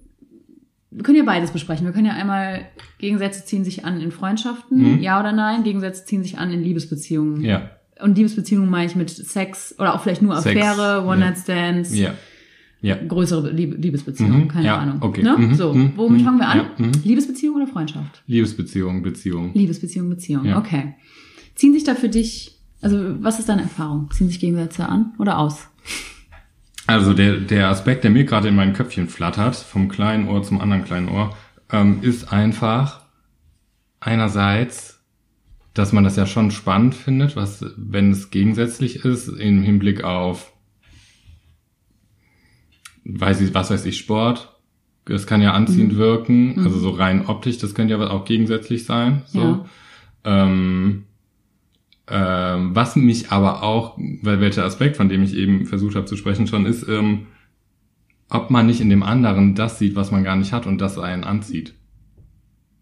wir können ja beides besprechen. Wir können ja einmal Gegensätze ziehen sich an in Freundschaften, Mhm. ja oder nein. Gegensätze ziehen sich an in Liebesbeziehungen. Ja. Und Liebesbeziehungen meine ich mit Sex oder auch vielleicht nur Sex, Affäre. One-Night-Stands. Ja. Ja. größere Lieb Liebesbeziehung, Mhm, keine ja, Ahnung. okay, Ne? mhm, so, mhm, womit mhm, fangen wir an? ja, mhm. Liebesbeziehung oder Freundschaft? Liebesbeziehung, Beziehung. Liebesbeziehung, Beziehung. Ja. Okay. Ziehen sich da für dich, also was ist deine Erfahrung? Ziehen sich Gegensätze an oder aus? Also der, der Aspekt, der mir gerade in mein Köpfchen flattert, vom kleinen Ohr zum anderen kleinen Ohr, ähm, ist einfach einerseits, dass man das ja schon spannend findet, was, wenn es gegensätzlich ist, im Hinblick auf, weiß ich, was weiß ich, Sport. Das kann ja anziehend wirken, also so rein optisch, das könnte ja auch gegensätzlich sein. So. Ja. Ähm, ähm, was mich aber auch, weil welcher Aspekt, von dem ich eben versucht habe zu sprechen schon, ist, ähm, ob man nicht in dem anderen das sieht, was man gar nicht hat und das einen anzieht.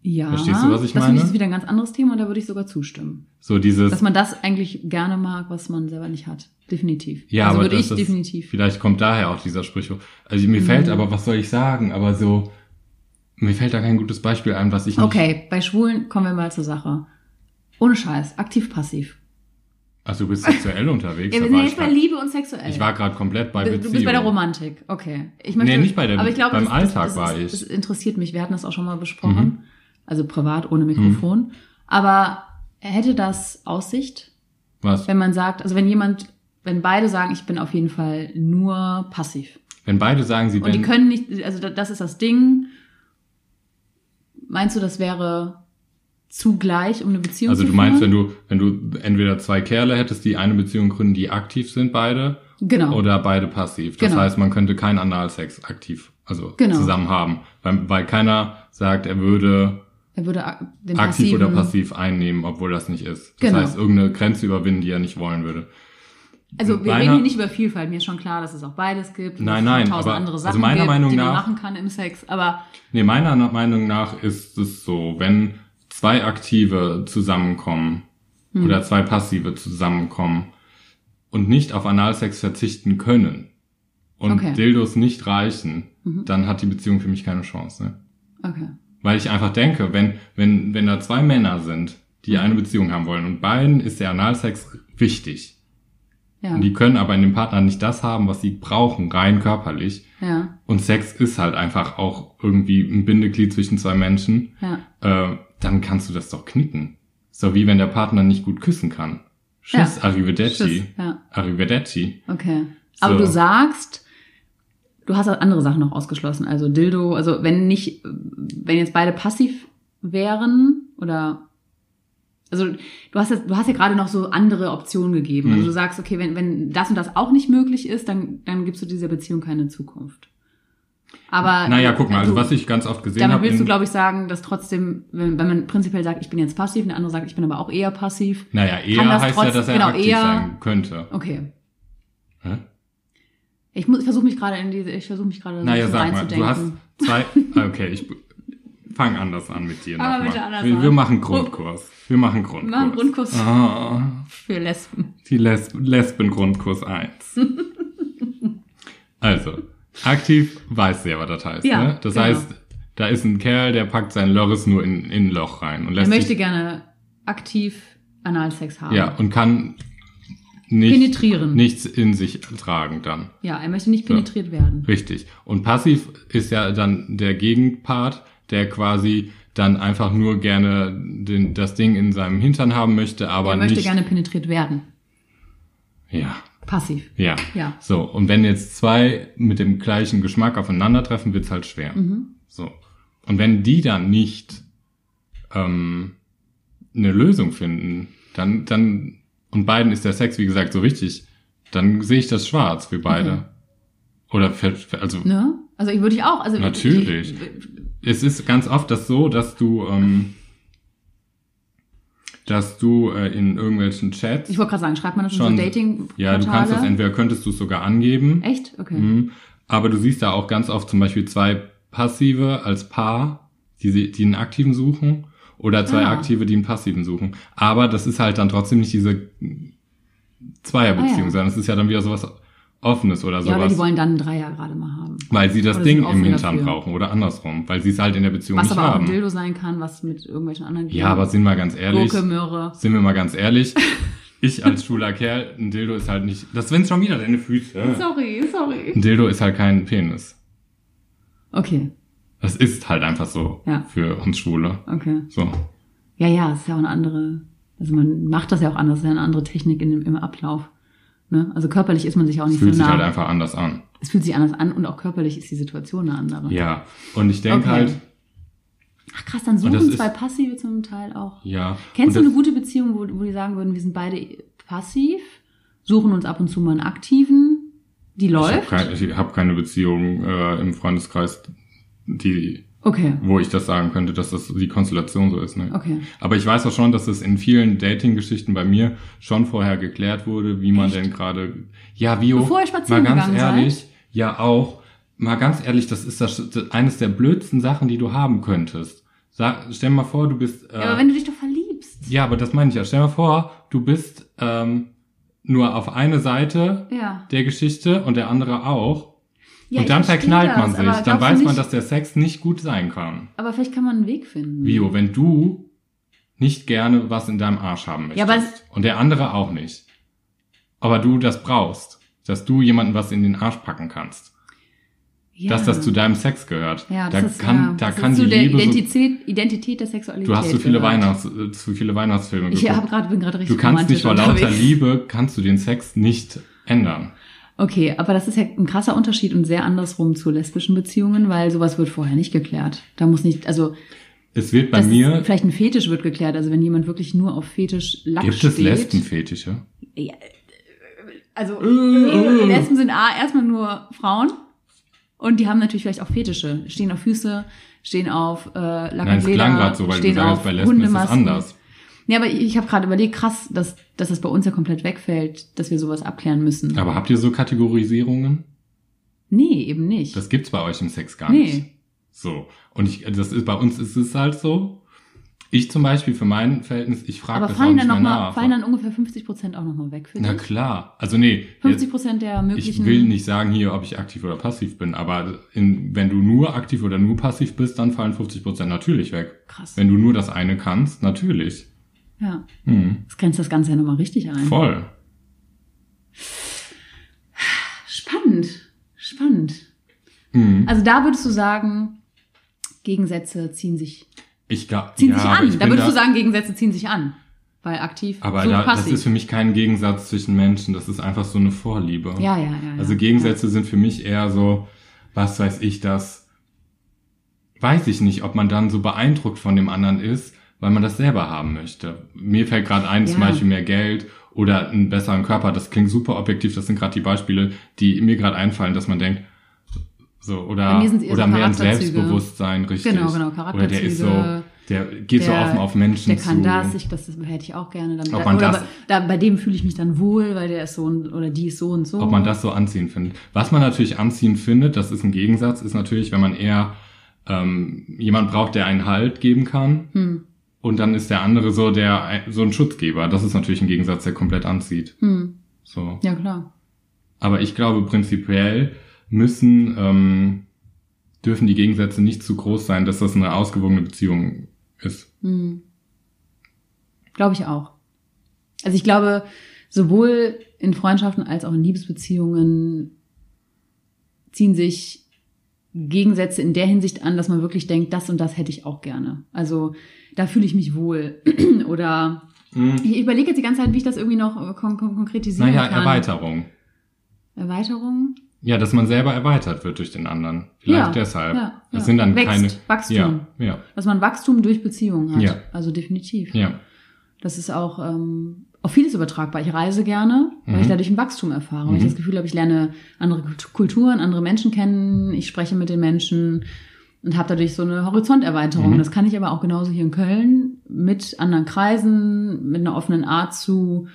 Ja. Verstehst du, was ich das meine? ist wieder ein ganz anderes Thema und da würde ich sogar zustimmen. So dieses, Dass man das eigentlich gerne mag, was man selber nicht hat. Definitiv. ja, also aber würde das ich ist, definitiv. vielleicht kommt daher auch dieser Spruch. Also mir fällt aber, was soll ich sagen, aber so, mir fällt da kein gutes Beispiel ein, was ich nicht, Okay, bei Schwulen kommen wir mal zur Sache. Ohne Scheiß, aktiv-passiv. also du bist sexuell unterwegs, Ja, wir sind jetzt bei Liebe und sexuell. ich war gerade komplett bei Du- Beziehung. Du bist bei der Romantik, okay. Ich möchte, Nee, nicht bei der- aber ich glaube, beim das, Alltag das, das, war ich. Das interessiert mich. Wir hatten das auch schon mal besprochen. Mhm. Also privat, ohne Mikrofon. Aber hätte das Aussicht, Was? wenn man sagt, also wenn jemand, wenn beide sagen, ich bin auf jeden Fall nur passiv. Wenn beide sagen, sie Und die können nicht, also da- das ist das Ding. Meinst du, das wäre zugleich, um eine Beziehung also zu du meinst, führen? wenn du, wenn du entweder zwei Kerle hättest, die eine Beziehung gründen, die aktiv sind, beide, Genau. oder beide passiv. Das Genau. heißt, man könnte keinen Analsex aktiv, also Genau. zusammen haben, weil, weil keiner sagt, er würde er würde aktiv passiven, oder passiv einnehmen, obwohl das nicht ist. Das Genau. heißt, irgendeine Grenze überwinden, die er nicht wollen würde. Also wir Meiner- reden hier nicht über Vielfalt. Mir ist schon klar, dass es auch beides gibt. Nein, nein, tausend aber- andere also Sachen meiner gibt, Meinung die man nach- machen kann im Sex. Aber Nee, meiner Meinung nach ist es so, wenn zwei Aktive zusammenkommen Hm. oder zwei Passive zusammenkommen und nicht auf Analsex verzichten können und Okay. Dildos nicht reichen, Mhm. dann hat die Beziehung für mich keine Chance. Ne? okay. Weil ich einfach denke, wenn, wenn, wenn da zwei Männer sind, die eine Beziehung haben wollen. Und beiden ist der Analsex wichtig. Ja. Und die können aber in dem Partner nicht das haben, was sie brauchen, rein körperlich. ja. Und Sex ist halt einfach auch irgendwie ein Bindeglied zwischen zwei Menschen. Ja. Äh, dann kannst du das doch knicken. So wie wenn der Partner nicht gut küssen kann. Tschüss, Ja. arrivederci. Tschüss, ja. Arrivederci. Okay. Aber So. du sagst, du hast auch andere Sachen noch ausgeschlossen. Also Dildo, also wenn nicht, wenn jetzt beide passiv wären oder also du hast jetzt, du hast ja gerade noch so andere Optionen gegeben. Also Mhm. du sagst, okay, wenn, wenn das und das auch nicht möglich ist, dann, dann gibst du dieser Beziehung keine Zukunft. Aber Naja, guck mal, also du- was ich ganz oft gesehen damit habe. willst du, in- glaube ich, sagen, dass trotzdem, wenn, wenn man prinzipiell sagt, ich bin jetzt passiv, und der andere sagt, ich bin aber auch eher passiv. Naja, eher heißt ja, trotz- dass er genau, aktiv eher- sein könnte. Okay. Hä? Ich muss, ich versuche mich gerade in diese, ich versuche mich gerade Naja, so sag mal, du hast zwei. Okay, ich fang anders an mit dir Aber nochmal. bitte anders Wir, wir machen Grundkurs. Wir machen Grundkurs. Machen Grundkurs. Ah, für Lesben. die Lesb Lesben-Grundkurs 1. also, aktiv weiß sie, was das heißt. Ja, ne? Das genau. heißt, da ist ein Kerl, der packt sein Lörres nur in, in ein Loch rein und Er möchte gerne aktiv Analsex haben. ja, und kann nicht, Penetrieren. nichts in sich tragen dann. Ja, er möchte nicht penetriert werden. Richtig. Und passiv ist ja dann der Gegenpart, der quasi dann einfach nur gerne den, das Ding in seinem Hintern haben möchte, aber er möchte nicht. gerne penetriert werden. Ja, Passiv. ja. Ja. So, und wenn jetzt zwei mit dem gleichen Geschmack aufeinandertreffen, wird's halt schwer. Mhm. So. Und wenn die dann nicht ähm, eine Lösung finden, dann, dann, und beiden ist der Sex, wie gesagt, so wichtig, dann sehe ich das schwarz für beide. Okay. Oder für, für, also Ne? Also ich würde ich auch. Also Natürlich. Ich, es ist ganz oft das so, dass du, ähm, dass du äh, in irgendwelchen Chats, ich wollte gerade sagen, schreibt man das in so Schon. dating ja, du kannst das entweder könntest du es sogar angeben, Echt? Okay. mhm, aber du siehst da auch ganz oft zum Beispiel zwei Passive als Paar, die, die einen Aktiven suchen, oder zwei Ah. Aktive, die einen Passiven suchen. Aber das ist halt dann trotzdem nicht diese Zweierbeziehung, Ah, ja. sondern es ist ja dann wieder sowas Offenes oder Ja, sowas. oder die wollen dann einen Dreier gerade mal haben. weil sie das Oder Ding im Hintern dafür. brauchen oder andersrum, weil sie es halt in der Beziehung Was nicht aber auch haben. ein Dildo sein kann, was mit irgendwelchen anderen Ja, aber sind wir ganz ehrlich, Gurke, Möhre. sind wir mal ganz ehrlich, ich als schwuler Kerl, ein Dildo ist halt nicht, das sind schon wieder deine Füße. Sorry, sorry. Ein Dildo ist halt kein Penis. Okay, Das ist halt einfach so Ja. für uns Schwule. okay. So. Ja, ja, es ist ja auch eine andere, also man macht das ja auch anders, es ist ja eine andere Technik in dem, im Ablauf. Ne? Also körperlich ist man sich auch Es nicht fühlt so sich nah. halt einfach anders an. es fühlt sich anders an und auch körperlich ist die Situation eine andere. Ja. Und ich denke Okay. halt, Ach krass, dann suchen das ist- zwei Passive zum Teil auch. ja. Kennst du eine gute Beziehung, wo, wo die sagen würden, wir sind beide passiv, suchen uns ab und zu mal einen aktiven, die läuft? Ich habe kein, ich hab keine Beziehung äh, im Freundeskreis, die Okay, wo ich das sagen könnte, dass das die Konstellation so ist. Ne? okay. Aber ich weiß auch schon, dass es in vielen Dating-Geschichten bei mir schon vorher geklärt wurde, wie man denn gerade. Ja, Vio, Bevor ihr spazieren mal ganz gegangen ehrlich, seid? ja auch. Mal ganz ehrlich, das ist das, das eines der blödsten Sachen, die du haben könntest. Sag, stell mal vor, du bist. Äh, Ja, aber wenn du dich doch verliebst. ja, aber das meine ich ja. Stell mal vor, du bist ähm, nur auf eine Seite Ja. der Geschichte und der andere auch. Ja und ich dann verknallt das, man sich. Dann weiß man, nicht- dass der Sex nicht gut sein kann. Aber vielleicht kann man einen Weg finden. Vio, wenn du nicht gerne was in deinem Arsch haben möchtest Ja, und der andere auch nicht, aber du das brauchst, dass du jemanden was in den Arsch packen kannst, Ja. dass das zu deinem Sex gehört, ja, da das ist, kann, ja, da das kann ist die zu der Liebe so, Identität, Identität der Sexualität. du hast so viele gehört. Weihnachts, zu viele Weihnachtsfilme Ich geguckt. hab grad, bin gerade richtig du kannst dich romantisch vor lauter. Liebe, kannst du den Sex nicht ändern. Okay, aber das ist ja ein krasser Unterschied und sehr andersrum zu lesbischen Beziehungen, weil sowas wird vorher nicht geklärt. Da muss nicht, also Es wird bei mir, ist, vielleicht ein Fetisch wird geklärt. Also wenn jemand wirklich nur auf Fetisch Lack gibt steht. es Lesbenfetische? Ja, also äh, Lesben sind A, erstmal nur Frauen und die haben natürlich vielleicht auch Fetische. Stehen auf Füße, stehen auf äh, Lack Nein, und es Leder, klang gerade so, weil du sagst, bei Lesben ist es anders. Ja, aber ich habe gerade überlegt, krass, dass, dass das bei uns ja komplett wegfällt, dass wir sowas abklären müssen. Aber habt ihr so Kategorisierungen? Nee, eben nicht. Das gibt's bei euch im Sex gar Nee. nicht. So. Und ich, das ist, bei uns ist es halt so. Ich zum Beispiel für mein Verhältnis, ich frage aber das auch fallen nicht dann, mehr noch mal, nach. fallen dann ungefähr 50 Prozent auch nochmal weg für Na dich? klar. Also nee, 50 jetzt, Prozent der möglichen... ich will nicht sagen hier, ob ich aktiv oder passiv bin, aber in, wenn du nur aktiv oder nur passiv bist, dann fallen 50 Prozent natürlich weg. Krass. Wenn du nur das eine kannst, natürlich. Ja. Hm. Das grenzt das Ganze ja nochmal richtig ein. Voll. Spannend. Spannend. Hm. Also da würdest du sagen, Gegensätze ziehen sich, Ich glaube, ziehen ja, sich an. Da würdest du sagen, Gegensätze ziehen sich an. Weil aktiv Aber so da, das ist für mich kein Gegensatz zwischen Menschen, das ist einfach so eine Vorliebe. ja, ja, ja, ja. Also Gegensätze sind für mich eher so, was weiß ich, das weiß ich nicht, ob man dann so beeindruckt von dem anderen ist, weil man das selber haben möchte. Mir fällt gerade ein, zum Ja. Beispiel mehr Geld oder einen besseren Körper. Das klingt super objektiv. Das sind gerade die Beispiele, die mir gerade einfallen, dass man denkt, so oder oder so mehr ein Charakterzüge. Selbstbewusstsein, richtig. Genau, genau, Oder der ist so, Charakterzüge. der geht so Der- offen auf Menschen der kann zu. das, ich, das hätte ich auch gerne. Damit, Ob man oder das- bei, da, bei dem fühle ich mich dann wohl, weil der ist so und, oder die ist so und so. ob man das so anziehen findet. Was man natürlich anziehen findet, das ist ein Gegensatz, ist natürlich, wenn man eher ähm, jemand braucht, der einen Halt geben kann. Hm. Und dann ist der andere so der ein- so ein Schutzgeber. Das ist natürlich ein Gegensatz, der komplett anzieht. Hm. So. Ja, klar. Aber ich glaube, prinzipiell müssen ähm, dürfen die Gegensätze nicht zu groß sein, dass das eine ausgewogene Beziehung ist. Hm. Glaube ich auch. Also ich glaube, sowohl in Freundschaften als auch in Liebesbeziehungen ziehen sich Gegensätze in der Hinsicht an, dass man wirklich denkt, das und das hätte ich auch gerne. Also da fühle ich mich wohl. Oder Mhm. ich überlege jetzt die ganze Zeit, wie ich das irgendwie noch kon kon konkretisieren Naja, kann. Erweiterung. Erweiterung? Ja, dass man selber erweitert wird durch den anderen. Vielleicht Ja, deshalb. ja, das ja. sind dann Wächst, keine. Wachstum. Ja, ja, Dass man Wachstum durch Beziehungen hat. Ja. Also definitiv. ja. Das ist auch ähm, auf vieles übertragbar. Ich reise gerne, weil ich Mhm. dadurch ein Wachstum erfahre. Weil ich Mhm. das Gefühl habe, ich lerne andere Kult- Kulturen, andere Menschen kennen, ich spreche mit den Menschen und habe dadurch so eine Horizonterweiterung. Mhm. Das kann ich aber auch genauso hier in Köln mit anderen Kreisen, mit einer offenen Art zu,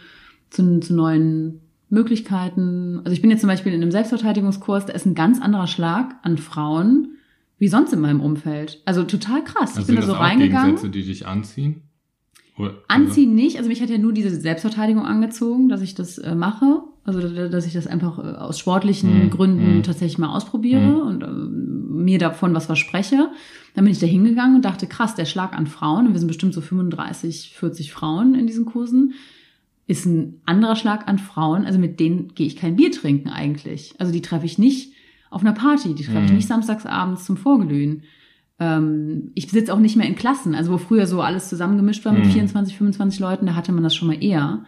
zu, zu neuen Möglichkeiten. Also ich bin jetzt zum Beispiel in einem Selbstverteidigungskurs, da ist ein ganz anderer Schlag an Frauen wie sonst in meinem Umfeld. Also total krass. Also ich bin da so reingegangen. Gegensätze, die dich anziehen? Anziehen nicht, also mich hat ja nur diese Selbstverteidigung angezogen, dass ich das äh, mache. Also da- dass ich das einfach äh, aus sportlichen Mhm. Gründen Mhm. tatsächlich mal ausprobiere Mhm. und äh, mir davon was verspreche. Dann bin ich da hingegangen und dachte, krass, der Schlag an Frauen, und wir sind bestimmt so 35, 40 Frauen in diesen Kursen, ist ein anderer Schlag an Frauen. Also mit denen gehe ich kein Bier trinken eigentlich. Also die treffe ich nicht auf einer Party, die treffe ich Mhm. nicht samstags abends zum Vorglühen. Ähm, ich sitze auch nicht mehr in Klassen, also wo früher so alles zusammengemischt war mit Mhm. 24, 25 Leuten, da hatte man das schon mal eher.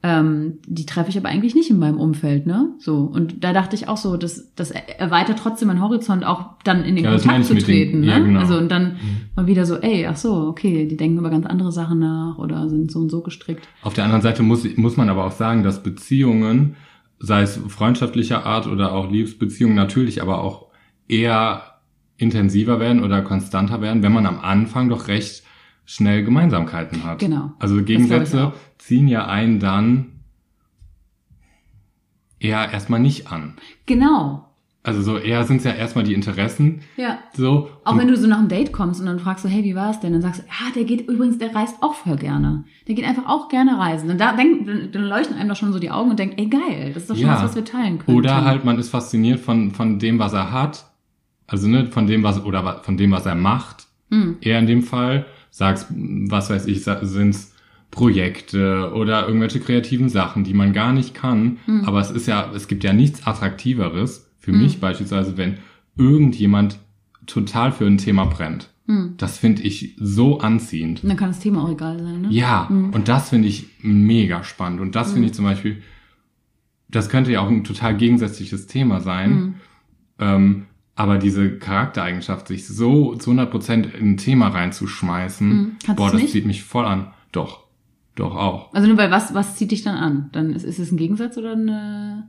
Ähm, die treffe ich aber eigentlich nicht in meinem Umfeld, ne? So. Und da dachte ich auch so, das, das erweitert trotzdem meinen Horizont, auch dann in den Ja, Kontakt zu mit den- treten, ja, ne? genau. Also und dann mal wieder so, ey, ach so, okay, die denken über ganz andere Sachen nach oder sind so und so gestrickt. Auf der anderen Seite muss, muss man aber auch sagen, dass Beziehungen, sei es freundschaftlicher Art oder auch Liebesbeziehungen, natürlich aber auch eher intensiver werden oder konstanter werden, wenn man am Anfang doch recht schnell Gemeinsamkeiten hat. Genau. Also Gegensätze ziehen ja einen dann eher erstmal nicht an. Genau. Also so eher sind es ja erstmal die Interessen. Ja. So. Auch Und- wenn du so nach einem Date kommst und dann fragst du, hey, wie war es denn? Dann sagst du, ja, der geht übrigens, der reist auch voll gerne. Der geht einfach auch gerne reisen. Und da denk, dann, dann leuchten einem doch schon so die Augen und denkt, ey, geil, das ist doch schon Ja. was, was wir teilen können. Oder halt, man ist fasziniert von, von dem, was er hat. Also, ne, von dem, was, oder von dem, was er macht. Hm. Eher in dem Fall. Sagst, was weiß ich, sind's Projekte oder irgendwelche kreativen Sachen, die man gar nicht kann. Hm. Aber es ist ja, es gibt ja nichts Attraktiveres für Hm. mich beispielsweise, wenn irgendjemand total für ein Thema brennt. Hm. Das finde ich so anziehend. Und dann kann das Thema auch egal sein, ne? Ja, Mhm. und das finde ich mega spannend. Und das finde ich zum Beispiel, das könnte ja auch ein total gegensätzliches Thema sein. Hm. Ähm, aber diese Charaktereigenschaft, sich so zu 100% in ein Thema reinzuschmeißen, Mhm. Boah, das nicht? zieht mich voll an. Doch, doch auch. Also nur weil was, was zieht dich dann an? Dann ist, ist es ein Gegensatz oder eine,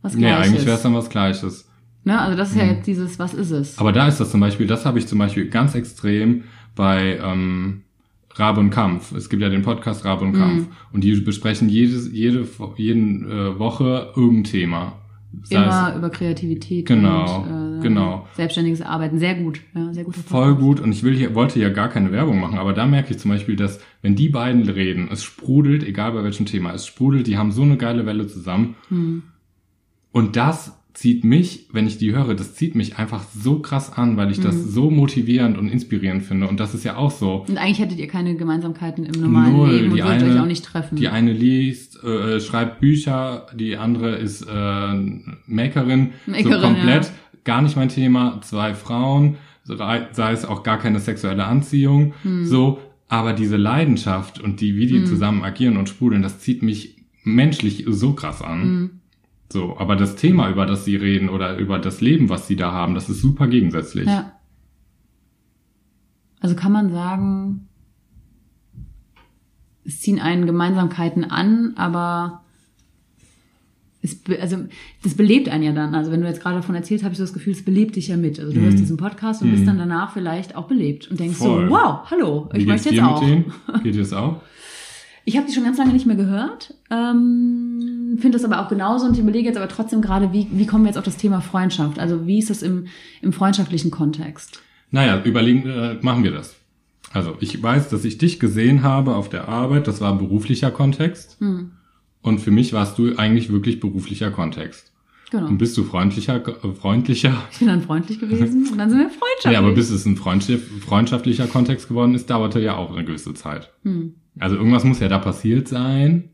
was Nee, Gleiches? eigentlich wäre es dann was Gleiches. Ne? Also das ist ja Mhm. jetzt dieses, was ist es? Aber da ist das zum Beispiel, das habe ich zum Beispiel ganz extrem bei ähm, Rabe und Kampf. Es gibt ja den Podcast Rabe und Mhm. Kampf. Und die besprechen jedes, jede, jeden äh, Woche irgendein Thema. Immer es über Kreativität Genau, und äh, genau. selbstständiges Arbeiten. Sehr gut. Ja, sehr guter voll gut. Und ich will hier, wollte ja gar keine Werbung machen, aber da merke ich zum Beispiel, dass wenn die beiden reden, es sprudelt, egal bei welchem Thema, es sprudelt, die haben so eine geile Welle zusammen. Hm. Und das zieht mich, wenn ich die höre, das zieht mich einfach so krass an, weil ich das so motivierend und inspirierend finde. Und das ist ja auch so. Und eigentlich hättet ihr keine Gemeinsamkeiten im normalen Null. Leben und Die würdet eine- euch auch nicht treffen. Die eine liest, äh, schreibt Bücher, die andere ist äh, Makerin, Makerin, so komplett, ja. gar nicht mein Thema. Zwei Frauen, sei es auch gar keine sexuelle Anziehung, Hm. so. Aber diese Leidenschaft und die, wie die zusammen agieren und sprudeln, das zieht mich menschlich so krass an. So, aber das Thema, über das sie reden oder über das Leben, was sie da haben, das ist super gegensätzlich. Ja. Also kann man sagen, es ziehen einen Gemeinsamkeiten an, aber es, also das belebt einen ja dann. Also wenn du jetzt gerade davon erzählt, habe ich so das Gefühl, es belebt dich ja mit. Also du hörst diesen Podcast und bist dann danach vielleicht auch belebt und denkst Mhm. Voll. so, wow, hallo, ich möchte jetzt auch. mit denen? Geht dir das auch? Ich habe die schon ganz lange nicht mehr gehört. Ähm, Finde das aber auch genauso und ich überlege jetzt aber trotzdem gerade, wie, wie kommen wir jetzt auf das Thema Freundschaft? Also wie ist das im, im freundschaftlichen Kontext? Naja, überlegen, äh, machen wir das. Also ich weiß, dass ich dich gesehen habe auf der Arbeit, das war beruflicher Kontext. Hm. Und für mich warst du eigentlich wirklich beruflicher Kontext. Genau. Und bist du freundlicher, äh, freundlicher? Ich bin dann freundlich gewesen und dann sind wir freundschaftlich. Ja, aber bis es ein freundschaft- freundschaftlicher Kontext geworden ist, dauerte ja auch eine gewisse Zeit. Hm. Also irgendwas muss ja da passiert sein,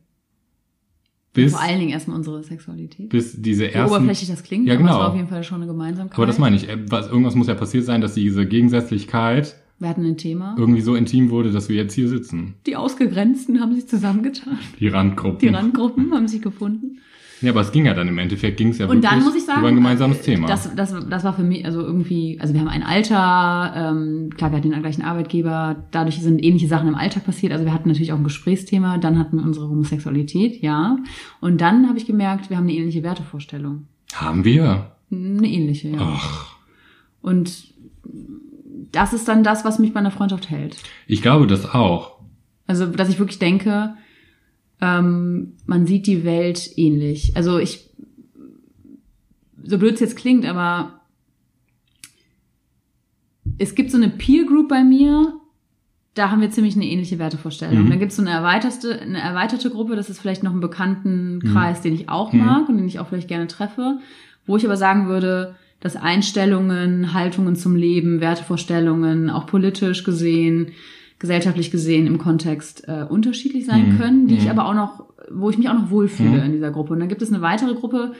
bis, Vor allen Dingen erstmal unsere Sexualität. bis diese Wie ersten... oberflächlich das klingt, Ja, aber genau. es war auf jeden Fall schon eine Gemeinsamkeit. Aber das meine ich, äh, was, irgendwas muss ja passiert sein, dass diese Gegensätzlichkeit wir hatten ein Thema. irgendwie so intim wurde, dass wir jetzt hier sitzen. Die Ausgegrenzten haben sich zusammengetan. Die Randgruppen. Die Randgruppen haben sich gefunden. Ja, aber es ging ja dann im Endeffekt, ging es ja Und dann muss ich sagen, über ein gemeinsames äh, Thema. Das, das, das war für mich also irgendwie, also wir haben ein Alter, ähm, klar, wir hatten den gleichen Arbeitgeber, dadurch sind ähnliche Sachen im Alltag passiert. Also wir hatten natürlich auch ein Gesprächsthema, dann hatten wir unsere Homosexualität, ja. Und dann habe ich gemerkt, wir haben eine ähnliche Wertevorstellung. Haben wir? Eine ähnliche, ja. Ach, Und das ist dann das, was mich bei einer Freundschaft hält. ich glaube das auch. Also, dass ich wirklich denke, ähm, man sieht die Welt ähnlich. Also ich, so blöd es jetzt klingt, aber es gibt so eine Peer Group bei mir, da haben wir ziemlich eine ähnliche Wertevorstellung. Mhm. Dann gibt es so eine erweiterte, eine erweiterte Gruppe, das ist vielleicht noch ein bekannten Kreis, den ich auch Mhm. mag und den ich auch vielleicht gerne treffe, wo ich aber sagen würde, dass Einstellungen, Haltungen zum Leben, Wertevorstellungen, auch politisch gesehen, gesellschaftlich gesehen im Kontext äh, unterschiedlich sein Mhm. können, die ich Mhm. aber auch noch, wo ich mich auch noch wohlfühle Mhm. in dieser Gruppe. Und dann gibt es eine weitere Gruppe,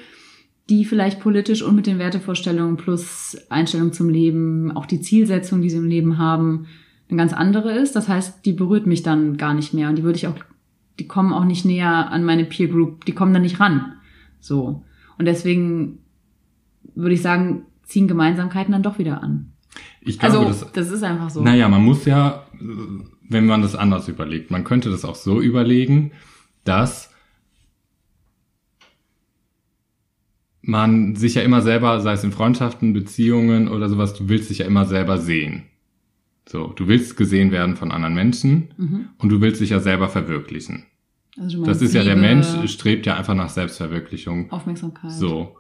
die vielleicht politisch und mit den Wertevorstellungen plus Einstellung zum Leben, auch die Zielsetzung, die sie im Leben haben, eine ganz andere ist. Das heißt, die berührt mich dann gar nicht mehr und die würde ich auch, die kommen auch nicht näher an meine Peer Group, die kommen da nicht ran. So. Und deswegen würde ich sagen, ziehen Gemeinsamkeiten dann doch wieder an. Ich glaube, Also, das, das ist einfach so. naja, man muss ja, wenn man das anders überlegt, man könnte das auch so überlegen, dass man sich ja immer selber, sei es in Freundschaften, Beziehungen oder sowas, du willst dich ja immer selber sehen. So, du willst gesehen werden von anderen Menschen Mhm. und du willst dich ja selber verwirklichen. Also Das ist ja der Liebe, Mensch, strebt ja einfach nach Selbstverwirklichung. Aufmerksamkeit. So.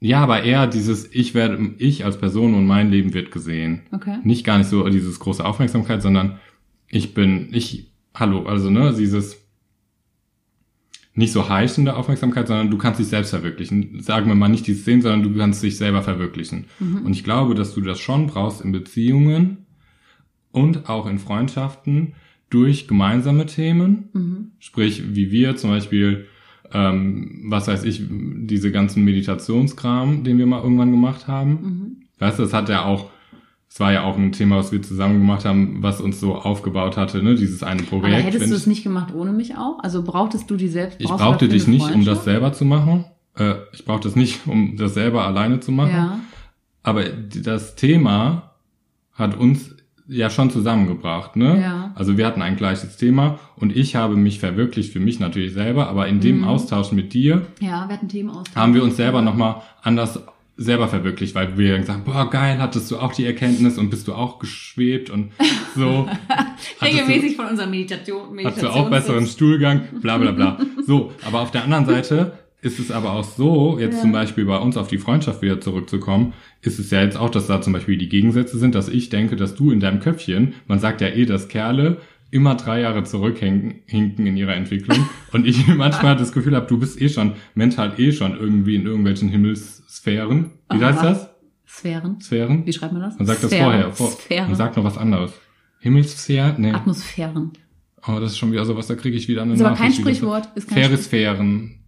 Ja, aber eher dieses, ich werde, ich als Person und mein Leben wird gesehen. Okay. Nicht gar nicht so dieses große Aufmerksamkeit, sondern ich bin, ich, hallo, also ne, dieses nicht so heißende Aufmerksamkeit, sondern du kannst dich selbst verwirklichen. Sagen wir mal nicht die Szene, sondern du kannst dich selber verwirklichen. Und ich glaube, dass du das schon brauchst in Beziehungen und auch in Freundschaften durch gemeinsame Themen. Mhm. Sprich, wie wir zum Beispiel, ähm, was weiß ich, diese ganzen Meditationskram, den wir mal irgendwann gemacht haben. Mhm. Weißt du, das hat ja auch, es war ja auch ein Thema, was wir zusammen gemacht haben, was uns so aufgebaut hatte, ne, dieses eine Aber Projekt. hättest Wenn du es nicht gemacht ohne mich auch? Also brauchtest du die selbst? ich brauchte dich nicht, um das selber zu machen. Äh, ich brauchte es nicht, um das selber alleine zu machen. Ja. Aber das Thema hat uns ja schon zusammengebracht, ne? Ja. Also wir hatten ein gleiches Thema und ich habe mich verwirklicht für mich natürlich selber, aber in dem Mhm. Austausch mit dir Ja, wir hatten Themen aus. haben wir uns selber nochmal anders selber verwirklicht, weil wir dann gesagt boah, geil, hattest du auch die Erkenntnis und bist du auch geschwebt und so. Hattest du- regelmäßig von unserer Meditation. Hast du auch besseren Stuhlgang, bla bla bla. So, aber auf der anderen Seite ist es aber auch so, jetzt Ja. zum Beispiel bei uns auf die Freundschaft wieder zurückzukommen, ist es ja jetzt auch, dass da zum Beispiel die Gegensätze sind, dass ich denke, dass du in deinem Köpfchen, man sagt ja eh, dass Kerle immer drei Jahre zurückhinken hinken in ihrer Entwicklung und ich manchmal das Gefühl habe, du bist eh schon mental eh schon irgendwie in irgendwelchen Himmelssphären. Wie heißt das? Sphären. Sphären? Wie schreibt man das? Man sagt das Sphären. vorher. Vor, Sphären. man sagt noch was anderes. Himmelssphären? Nee. Atmosphären. Oh, das ist schon wieder sowas, da kriege ich wieder eine Ist aber kein Nachricht wieder. Sprichwort, ist kein Sphäresphären.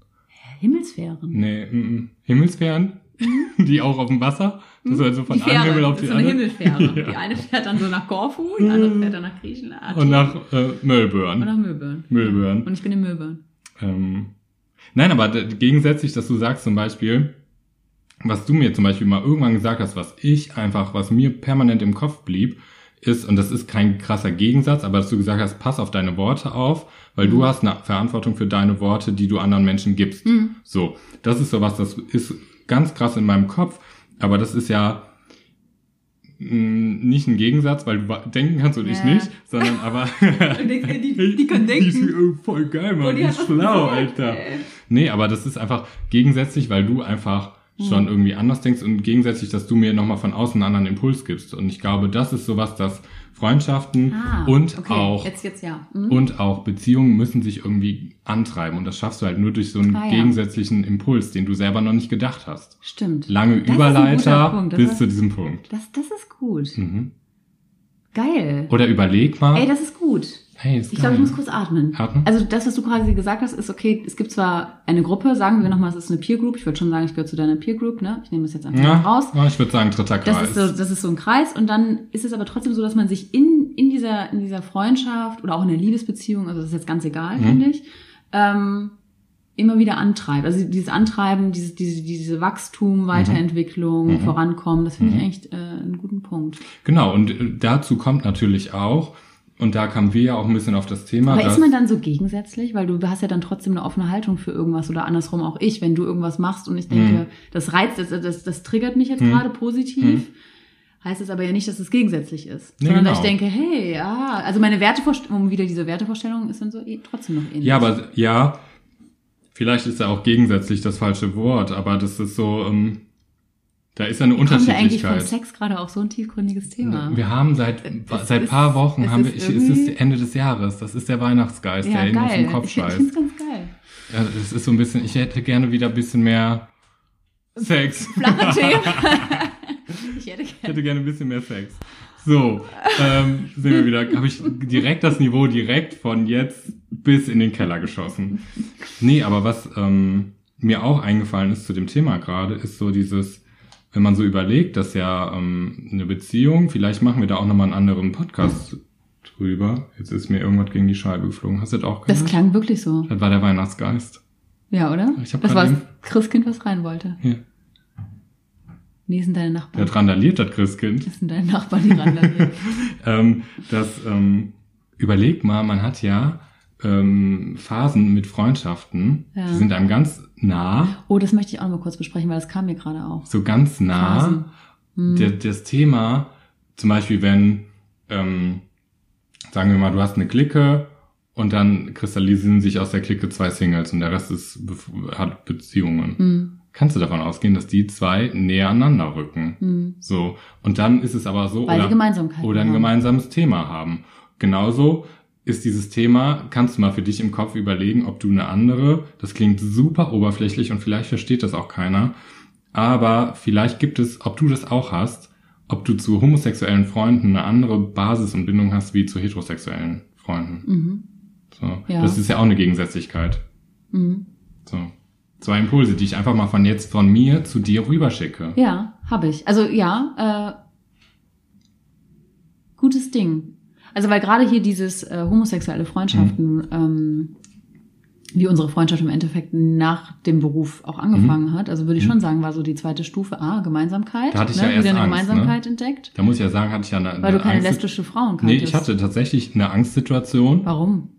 Himmelsphären. Nee, mm, mm. Himmelssphären? Die auch auf dem Wasser? Das ist von Mhm. Die Fähre. einem Himmel auf das die ist so eine andere. Himmelfähre. Ja. Die eine fährt dann so nach Korfu, die andere fährt dann nach Griechenland. Und nach äh, Und Melbourne. nach Möbeln. Melbourne. Und ich bin in Möbeln. Ähm, nein, aber gegensätzlich, dass du sagst zum Beispiel, was du mir zum Beispiel mal irgendwann gesagt hast, was ich einfach, was mir permanent im Kopf blieb, ist, und das ist kein krasser Gegensatz, aber dass du gesagt hast, pass auf deine Worte auf, weil du hast eine Verantwortung für deine Worte, die du anderen Menschen gibst. So, das ist sowas, das ist ganz krass in meinem Kopf, aber das ist ja mh, nicht ein Gegensatz, weil du denken kannst und ich Ja. nicht, sondern aber die- die- können denken. Die ist oh, voll geil, Mann, Oh, die die ist schlau, Alter. ey. Nee, aber das ist einfach gegensätzlich, weil du einfach schon irgendwie anders denkst und gegensätzlich, dass du mir nochmal von außen einen anderen Impuls gibst. Und ich glaube, das ist sowas, dass Freundschaften Ah, und okay. auch Jetzt, jetzt ja. Mhm. und auch Beziehungen müssen sich irgendwie antreiben. Und das schaffst du halt nur durch so einen Ah, ja. gegensätzlichen Impuls, den du selber noch nicht gedacht hast. Stimmt. Lange Das Überleiter Punkt. Bis zu diesem Punkt. Das, das ist gut. Mhm. Geil. Oder überleg mal. Ey, das ist gut. hey, ist Ich glaube, ich muss kurz atmen. Atmen? Also das, was du quasi gesagt hast, ist okay, es gibt zwar eine Gruppe, sagen wir nochmal, es ist eine Peer Group. Ich würde schon sagen, ich gehöre zu deiner Peer Group, ne? Ich nehme das jetzt einfach ja, raus. ja, ich würde sagen, dritter Kreis. Das ist, so, das ist so ein Kreis und dann ist es aber trotzdem so, dass man sich in, in, dieser, in dieser Freundschaft oder auch in der Liebesbeziehung, also das ist jetzt ganz egal, Mhm. finde ich, ähm, immer wieder antreibt. Also dieses Antreiben, dieses, diese, diese Wachstum, Weiterentwicklung, Mhm. Vorankommen, das finde ich echt äh, einen guten Punkt. Genau, und äh, dazu kommt natürlich auch, und da kamen wir ja auch ein bisschen auf das Thema, Aber ist man dann so gegensätzlich? Weil du hast ja dann trotzdem eine offene Haltung für irgendwas oder andersrum auch ich, wenn du irgendwas machst und ich denke, Mhm. das reizt, das, das, das triggert mich jetzt gerade positiv. Heißt es aber ja nicht, dass es gegensätzlich ist. Nee, sondern dass ich genau. denke, hey, ja, also meine Wertevorstellung, wieder diese Wertevorstellung ist dann so eh, trotzdem noch ähnlich. ja, aber ja, vielleicht ist ja auch gegensätzlich das falsche Wort, aber das ist so, ähm, da ist ja eine Kommt ja eigentlich von Unterschiedlichkeit. Sex gerade auch so ein tiefgründiges Thema. Wir haben seit Es seit ist- paar Wochen es haben wir, ist ich, es ist Ende des Jahres, das ist der Weihnachtsgeist, ja, der in uns im Kopf ich scheißt. es ganz geil. Ja, es ist so ein bisschen, ich hätte gerne wieder ein bisschen mehr Sex. Flache Themen. ich hätte Ich gerne. hätte gerne ein bisschen mehr Sex. So, ähm, sind wir wieder, habe ich direkt das Niveau direkt von jetzt bis in den Keller geschossen. Nee, aber was ähm, mir auch eingefallen ist zu dem Thema gerade, ist so dieses, wenn man so überlegt, dass ja ähm, eine Beziehung, vielleicht machen wir da auch nochmal einen anderen Podcast drüber. Jetzt ist mir irgendwas gegen die Scheibe geflogen. Hast du das auch Das gehört? klang wirklich so. Das war der Weihnachtsgeist. Ja, oder? Ich hab das war das Christkind, was rein wollte. Hier. Nee, sind deine Nachbarn. Der randaliert, das Christkind. Das sind deine Nachbarn, die ran ähm, das ähm, überleg mal, man hat ja ähm, Phasen mit Freundschaften, Ja. die sind einem ganz nah, Oh, das möchte ich auch noch mal kurz besprechen, weil das kam mir gerade auch. so ganz nah. Hm. Der, das Thema, zum Beispiel, wenn, ähm, sagen wir mal, du hast eine Clique und dann kristallisieren sich aus der Clique zwei Singles und der Rest ist, hat Beziehungen. Hm, Kannst du davon ausgehen, dass die zwei näher aneinander rücken? hm. So. Und dann ist es aber so, Weil oder, oder ein haben. gemeinsames Thema haben. Genauso ist dieses Thema, kannst du mal für dich im Kopf überlegen, ob du eine andere, das klingt super oberflächlich und vielleicht versteht das auch keiner, aber vielleicht gibt es, ob du das auch hast, ob du zu homosexuellen Freunden eine andere Basis und Bindung hast wie zu heterosexuellen Freunden. Mhm. So. Ja. Das ist ja auch eine Gegensätzlichkeit. Mhm. So. Zwei Impulse, die ich einfach mal von jetzt von mir zu dir rüberschicke. Ja, habe ich. Also ja, äh, gutes Ding. Also weil gerade hier dieses äh, homosexuelle Freundschaften, Mhm. ähm, wie unsere Freundschaft im Endeffekt nach dem Beruf auch angefangen hat, also würde ich schon sagen, war so die zweite Stufe, ah, Gemeinsamkeit. Mhm. Da hatte ich ne? ja erst Wieder eine Angst, Gemeinsamkeit entdeckt, Da muss ich ja sagen, hatte ich ja eine, weil du eine keine Angst- lesbische Frauen kanntest. Nee, ich hatte tatsächlich eine Angstsituation. Warum?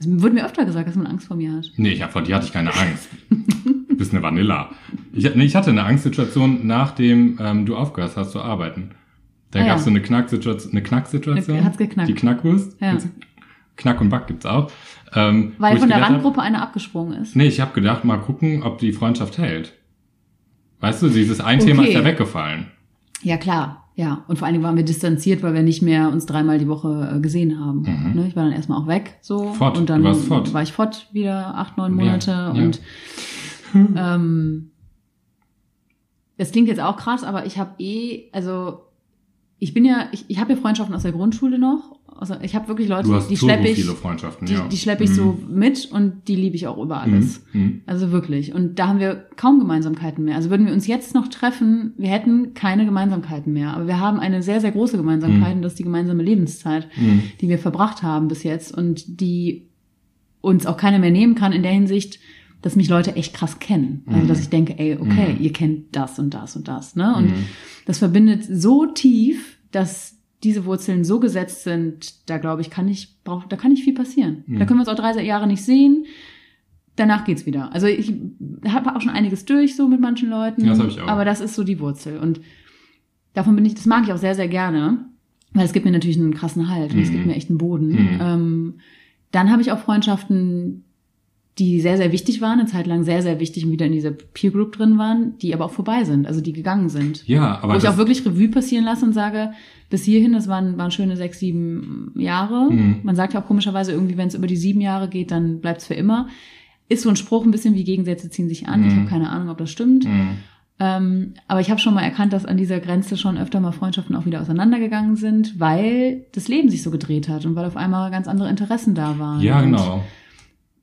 Es wurde mir öfter gesagt, dass man Angst vor mir hat. Nee, ich hab, vor dir hatte ich keine Angst. Du bist eine Vanilla. Ich, nee, ich hatte eine Angstsituation, nachdem ähm, du aufgehört hast zu arbeiten. Da Ah, gab's ja. so eine Knacksituation. Eine Knacksituation. Hat's geknackt. Die Knackwurst. Ja. Knack und Back gibt's auch. Ähm, Weil von der hab- Randgruppe einer abgesprungen ist. Nee, ich habe gedacht, mal gucken, ob die Freundschaft hält. Weißt du, dieses ein Thema Okay. ist ja weggefallen. Ja, klar. Ja, und vor allen Dingen waren wir distanziert, weil wir nicht mehr uns dreimal die Woche äh, gesehen haben. Ne? Ich war dann erstmal auch weg, so. Mhm. Fort, Und dann war ich fort wieder acht, neun Ja, Monate. ja. Und ähm, das klingt jetzt auch krass, aber ich habe eh, also ich bin ja, ich, ich habe ja Freundschaften aus der Grundschule noch. Also ich habe wirklich Leute, die schleppe ich, viele Freundschaften, die, ja. die schleppe ich Mhm. so mit und die liebe ich auch über alles. Mhm. Also wirklich. Und da haben wir kaum Gemeinsamkeiten mehr. Also würden wir uns jetzt noch treffen, wir hätten keine Gemeinsamkeiten mehr. Aber wir haben eine sehr, sehr große Gemeinsamkeit und das ist die gemeinsame Lebenszeit, Mhm. die wir verbracht haben bis jetzt und die uns auch keiner mehr nehmen kann in der Hinsicht, dass mich Leute echt krass kennen. Also dass ich denke, ey, okay, ihr kennt das und das und das. Ne? Und das verbindet so tief, dass diese Wurzeln so gesetzt sind, da glaube ich, kann ich, brauch, da kann nicht viel passieren. Da können wir uns auch drei Jahre nicht sehen. Danach geht's wieder. Also ich habe auch schon einiges durch so mit manchen Leuten. Ja, das hab ich auch. Aber das ist so die Wurzel. Und davon bin ich, das mag ich auch sehr, sehr gerne, weil es gibt mir natürlich einen krassen Halt und es gibt mir echt einen Boden. Mhm. Ähm, dann habe ich auch Freundschaften, die sehr, sehr wichtig waren, eine Zeit lang sehr, sehr wichtig und wieder in dieser Peer Group drin waren, die aber auch vorbei sind, also die gegangen sind. Ja, aber Wo ich auch wirklich Revue passieren lasse und sage, bis hierhin, das waren, waren schöne sechs, sieben Jahre. Mhm. Man sagt ja auch komischerweise irgendwie, wenn es über die sieben Jahre geht, dann bleibt es für immer. Ist so ein Spruch ein bisschen wie Gegensätze ziehen sich an. Ich Mhm. habe keine Ahnung, ob das stimmt. Mhm. Ähm, aber ich habe schon mal erkannt, dass an dieser Grenze schon öfter mal Freundschaften auch wieder auseinandergegangen sind, weil das Leben sich so gedreht hat und weil auf einmal ganz andere Interessen da waren. Ja, und genau.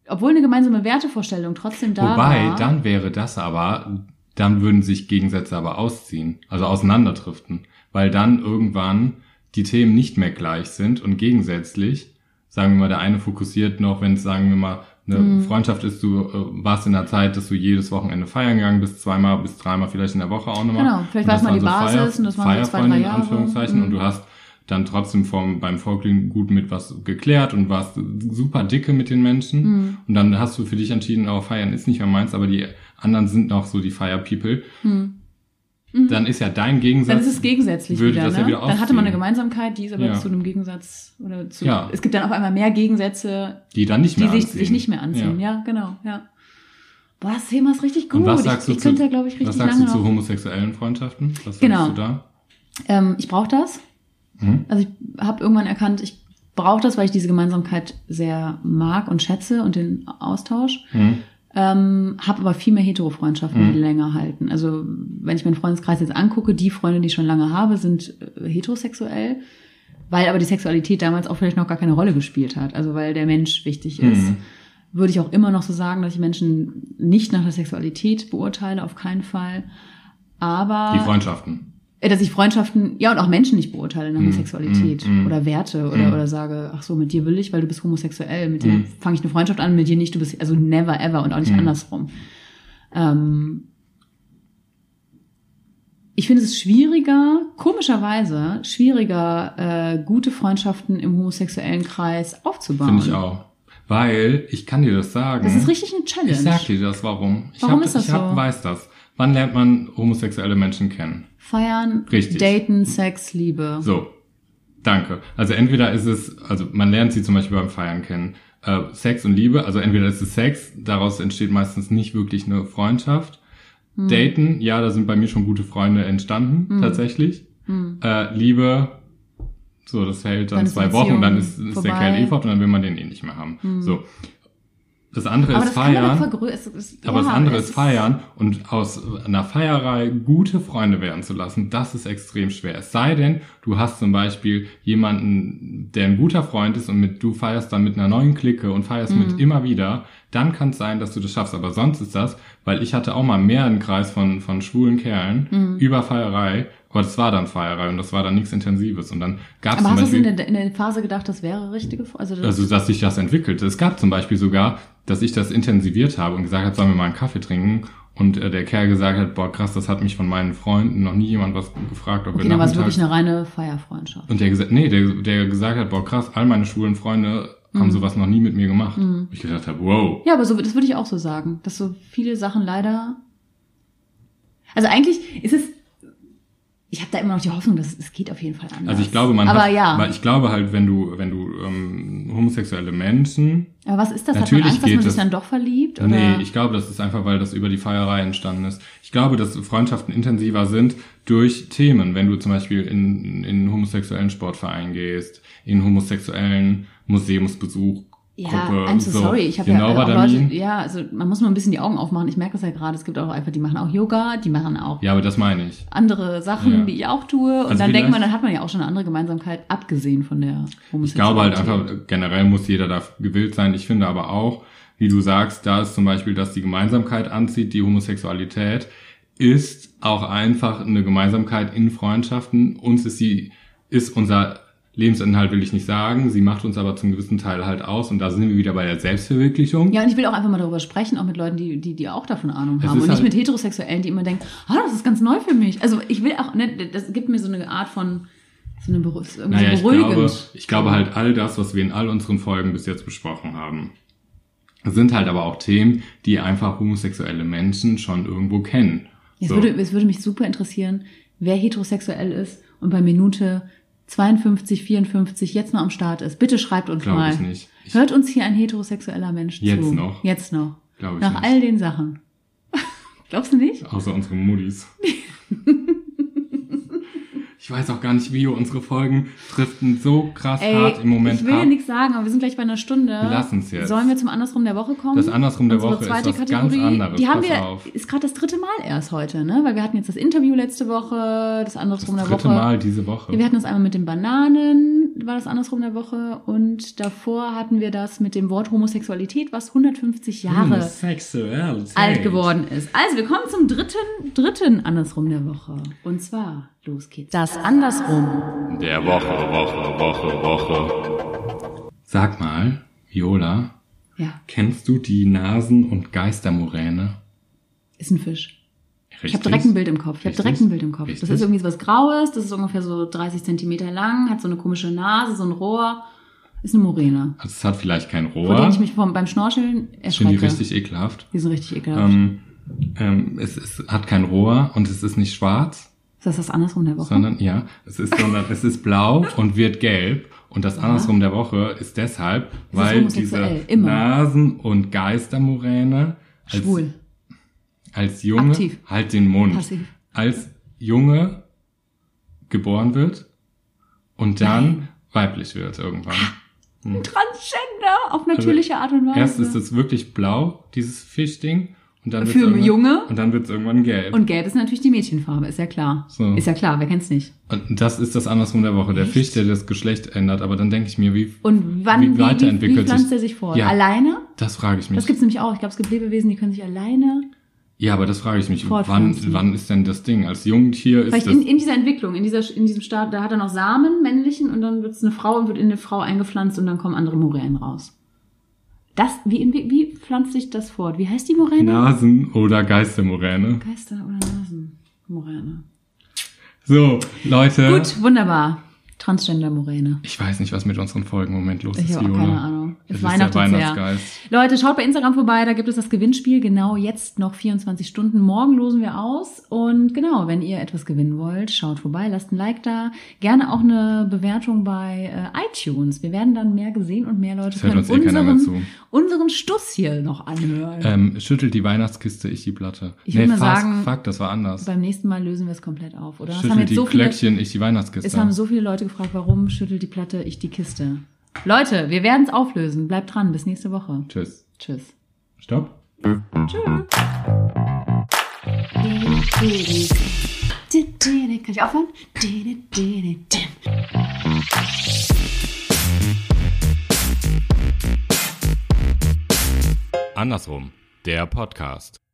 Obwohl eine gemeinsame Wertevorstellung trotzdem da Wobei, war. dann wäre das aber, dann würden sich Gegensätze aber ausziehen, also auseinanderdriften, weil dann irgendwann die Themen nicht mehr gleich sind und gegensätzlich, sagen wir mal, der eine fokussiert noch, wenn es, sagen wir mal, eine Mhm. Freundschaft ist, du äh, warst in der Zeit, dass du jedes Wochenende feiern gegangen bist, zweimal bis dreimal vielleicht in der Woche auch nochmal. Genau, vielleicht war es mal die Basis und das waren zwei, drei in Jahre. Anführungszeichen Mhm. und du hast dann trotzdem vom, beim Folkling gut mit was geklärt und warst super dicke mit den Menschen. Mhm. Und dann hast du für dich entschieden, oh, feiern ist nicht mehr meins, aber die anderen sind noch so die Fire People. Dann ist ja dein Gegensatz. Mhm. Dann ist es gegensätzlich würde wieder, das ne? ja wieder dann hatte man eine. Gemeinsamkeit, die ist aber Ja. zu einem Gegensatz oder zu. Ja. Es gibt dann auf einmal mehr Gegensätze, die dann nicht die mehr sich, anziehen. sich nicht mehr anziehen. Ja, genau, ja. Boah, das Thema ist richtig gut. Und was sagst ich du ich zu, könnte, glaube ich, richtig was sagst du zu homosexuellen Freundschaften? Was Genau. sagst du da? Ähm, ich brauche das. Mhm. Also ich habe irgendwann erkannt, ich brauche das, weil ich diese Gemeinsamkeit sehr mag und schätze und den Austausch. Mhm. Ähm, habe aber viel mehr Hetero-Freundschaften, Mhm. die länger halten. Also wenn ich meinen Freundeskreis jetzt angucke, die Freunde, die ich schon lange habe, sind äh, heterosexuell, weil aber die Sexualität damals auch vielleicht noch gar keine Rolle gespielt hat. Also weil der Mensch wichtig ist. Mhm. Würde ich auch immer noch so sagen, dass ich Menschen nicht nach der Sexualität beurteile, auf keinen Fall. Aber Die Freundschaften. Äh, dass ich Freundschaften, ja und auch Menschen nicht beurteile nach der Sexualität mm, mm. oder Werte oder, oder sage, ach so, mit dir will ich, weil du bist homosexuell, mit dir Mm. fange ich eine Freundschaft an, mit dir nicht, du bist, also never ever und auch nicht andersrum. Ähm, ich finde es schwieriger, komischerweise, schwieriger, äh, gute Freundschaften im homosexuellen Kreis aufzubauen. Finde ich auch. Weil, ich kann dir das sagen. Das ist richtig eine Challenge. Ich sag dir das, warum. Ich Warum hab, ist das ich hab, so? weiß das. Wann lernt man homosexuelle Menschen kennen? Feiern, Richtig. daten, Sex, Liebe. So, danke. Also entweder ist es, also man lernt sie zum Beispiel beim Feiern kennen. Äh, Sex und Liebe, also entweder ist es Sex, daraus entsteht meistens nicht wirklich eine Freundschaft. Hm. Daten, ja, da sind bei mir schon gute Freunde entstanden, tatsächlich. Äh, Liebe, so, das hält dann, Dann zwei Wochen, dann ist, ist der. Kerl eh fort und dann will man den eh nicht mehr haben. So. Das andere Aber ist das Feiern. doch vergrößern. Aber das ja, andere es ist feiern und aus einer Feierei gute Freunde werden zu lassen, das ist extrem schwer. Es sei denn, du hast zum Beispiel jemanden, der ein guter Freund ist und mit, du feierst dann mit einer neuen Clique und feierst Mhm. mit immer wieder, dann kann es sein, dass du das schaffst. Aber sonst ist das, weil ich hatte auch mal mehr einen Kreis von, von schwulen Kerlen Mhm. über Feierei, aber das war dann Feierei und das war dann nichts Intensives. Und dann gab es Aber hast du in der, in der Phase gedacht, das wäre richtige also, das, Also, dass sich das entwickelt. Es gab zum Beispiel sogar, dass ich das intensiviert habe und gesagt habe, sollen wir mal einen Kaffee trinken? Und äh, der Kerl gesagt hat, boah, krass, das hat mich von meinen Freunden noch nie jemand was gefragt, ob okay, wir dann war es wirklich eine reine Feierfreundschaft. und der gesagt, nee, der, der gesagt hat, boah, krass, all meine schwulen Freunde Mhm. haben sowas noch nie mit mir gemacht. Ich gedacht habe, wow. Ja, aber so, das würde ich auch so sagen, dass so viele Sachen leider. Also eigentlich ist es. Ich habe da immer noch die Hoffnung, dass es geht auf jeden Fall anders. Also ich glaube, man Aber hat, ja. weil ich glaube halt, wenn du, wenn du ähm, homosexuelle Menschen Aber was ist das? Natürlich Hat man Angst, dass man sich das. dann doch verliebt? Oder? Nee, ich glaube, das ist einfach, weil das über die Feierei entstanden ist. Ich glaube, dass Freundschaften intensiver sind durch Themen. Wenn du zum Beispiel in, in einen homosexuellen Sportverein gehst, in einen homosexuellen Museumsbesuch, ja, Gruppe, I'm so, sorry. Ich habe you ja auch Leute, ja, also man muss mal ein bisschen die Augen aufmachen. Ich merke das ja gerade. Es gibt auch einfach, die machen auch Yoga, die machen auch Ja, aber das meine ich. andere Sachen, Ja. die ich auch tue. Und Also dann denkt man, dann hat man ja auch schon eine andere Gemeinsamkeit, abgesehen von der Homosexualität. Ich glaube halt einfach, generell muss jeder da gewillt sein. Ich finde aber auch, wie du sagst, da ist zum Beispiel, dass die Gemeinsamkeit anzieht, die Homosexualität, ist auch einfach eine Gemeinsamkeit in Freundschaften. Uns ist sie, ist unser Lebensinhalt, will ich nicht sagen. Sie macht uns aber zum gewissen Teil halt aus. Und da sind wir wieder bei der Selbstverwirklichung. Ja, und ich will auch einfach mal darüber sprechen, auch mit Leuten, die, die, die auch davon Ahnung Es haben. Und nicht halt- mit Heterosexuellen, die immer denken, ah, das ist ganz neu für mich. Also ich will auch, ne, das gibt mir so eine Art von, so eine Beru irgendwie Naja, ich so beruhigend. glaube, ich glaube halt all das, was wir in all unseren Folgen bis jetzt besprochen haben, sind halt aber auch Themen, die einfach homosexuelle Menschen schon irgendwo kennen. Es, So. würde, es würde mich super interessieren, wer heterosexuell ist und bei Minute 52, 54 jetzt noch am Start ist. Bitte schreibt uns Glaube mal. ich nicht. Ich- Hört uns hier ein heterosexueller Mensch Jetzt zu? noch? Jetzt noch. Glaube ich Nach nicht. all den Sachen. Glaubst du nicht? Außer unsere Muddis. ich weiß auch gar nicht, wie unsere Folgen driften so krass hart im Moment ich will ja ab. nichts sagen, aber wir sind gleich bei einer Stunde. Wir lassen's jetzt. Sollen wir zum Andersrum der Woche kommen? Das Andersrum der Unsere Woche ist zweite was ganz Kategorie. anderes. Die haben Pass wir, auf. ist gerade das dritte Mal erst heute, ne? Weil wir hatten jetzt das Interview letzte Woche, das Andersrum Das der dritte Woche. Mal diese Woche. Ja, wir hatten das einmal mit den Bananen, war das andersrum der Woche. Und davor hatten wir das mit dem Wort Homosexualität, was 150 Hm, Jahre alt geworden ist. Also, wir kommen zum dritten, dritten Andersrum der Woche. Und zwar, los geht's. Das Andersrum. Der Woche, Woche, Woche, Woche. Sag mal, Viola, Ja, kennst du die Nasen- und Geistermoräne? ist ein Fisch. Ich Richtig? habe direkt ein Bild im Kopf. Ich habe direkt ein Bild im Kopf. Richtig? Das ist irgendwie so was Graues, das ist ungefähr so 30 Zentimeter lang, hat so eine komische Nase, so ein Rohr. Ist eine Moräne. Also es hat vielleicht kein Vor Rohr. denen ich mich vom, beim Schnorcheln Ich finde die erschrecke. richtig ekelhaft. Die sind richtig ekelhaft. Ähm, ähm, es, es hat kein Rohr und es ist nicht schwarz, ist das das Andersrum der Woche? sondern ja, es ist sondern es ist blau und wird gelb. Und das andersrum der Woche ist deshalb, ist weil homosexuell, diese immer. Nasen- und Geistermoräne als, Schwul. als Junge Aktiv. halt den Mund. Passiv. Als Junge geboren wird und dann weiblich wird irgendwann. Transgender auf natürliche Art und Weise. Erst ist es wirklich blau, dieses Fischding, und dann Für Junge? und dann wird es irgendwann gelb. und gelb ist natürlich die Mädchenfarbe, ist ja klar. So. Ist ja klar, wer kennt's nicht? Und das ist das andersrum der Woche. Der Echt? Fisch, der das Geschlecht ändert. Aber dann denke ich mir, wie, Und wann, Wie wie, wie, weiterentwickelt wie pflanzt er sich fort? Ja. Alleine? das frage ich mich. Das gibt's nämlich auch. Ich glaube, es gibt Lebewesen, die können sich alleine. ja, aber das frage ich mich. Wann, wann ist denn das Ding? Als Jungtier ist Vielleicht das. in, in dieser Entwicklung, in, dieser, in diesem Start, da hat er noch Samen, männlichen, und dann wird's eine Frau und wird in eine Frau eingepflanzt und dann kommen andere Moränen raus. Das, wie, wie, wie pflanzt sich das fort? Wie heißt die Moräne? Nasen- oder Geistermoräne. Geister oder Nasenmoräne. So, Leute. Gut, wunderbar. Transgender-Moräne. Ich weiß nicht, was mit unseren Folgen im Moment los Ich ist, habe auch Viola. keine Ahnung. Es Es ist. Weihnachtsgeist. Leute, schaut bei Instagram vorbei, da gibt es das Gewinnspiel. Genau jetzt noch 24 Stunden. Morgen losen wir aus. Und genau, wenn ihr etwas gewinnen wollt, schaut vorbei, lasst ein Like da. Gerne auch eine Bewertung bei äh, iTunes. Wir werden dann mehr gesehen und mehr Leute können uns eh unseren, unseren Stuss hier noch anhören. Ähm, schüttelt die Weihnachtskiste, ich die Platte. Ich würd mal fast, sagen, fuck, das war anders. Beim nächsten Mal lösen wir es komplett auf, oder? Schüttelt die so viele, Glöckchen, ich die Weihnachtskiste. es haben so viele Leute gefragt, warum schüttelt die Platte, ich die Kiste. Leute, wir werden es auflösen. Bleibt dran, bis nächste Woche. Tschüss. Tschüss. Stopp. Kann ich aufhören? Andersrum, der Podcast.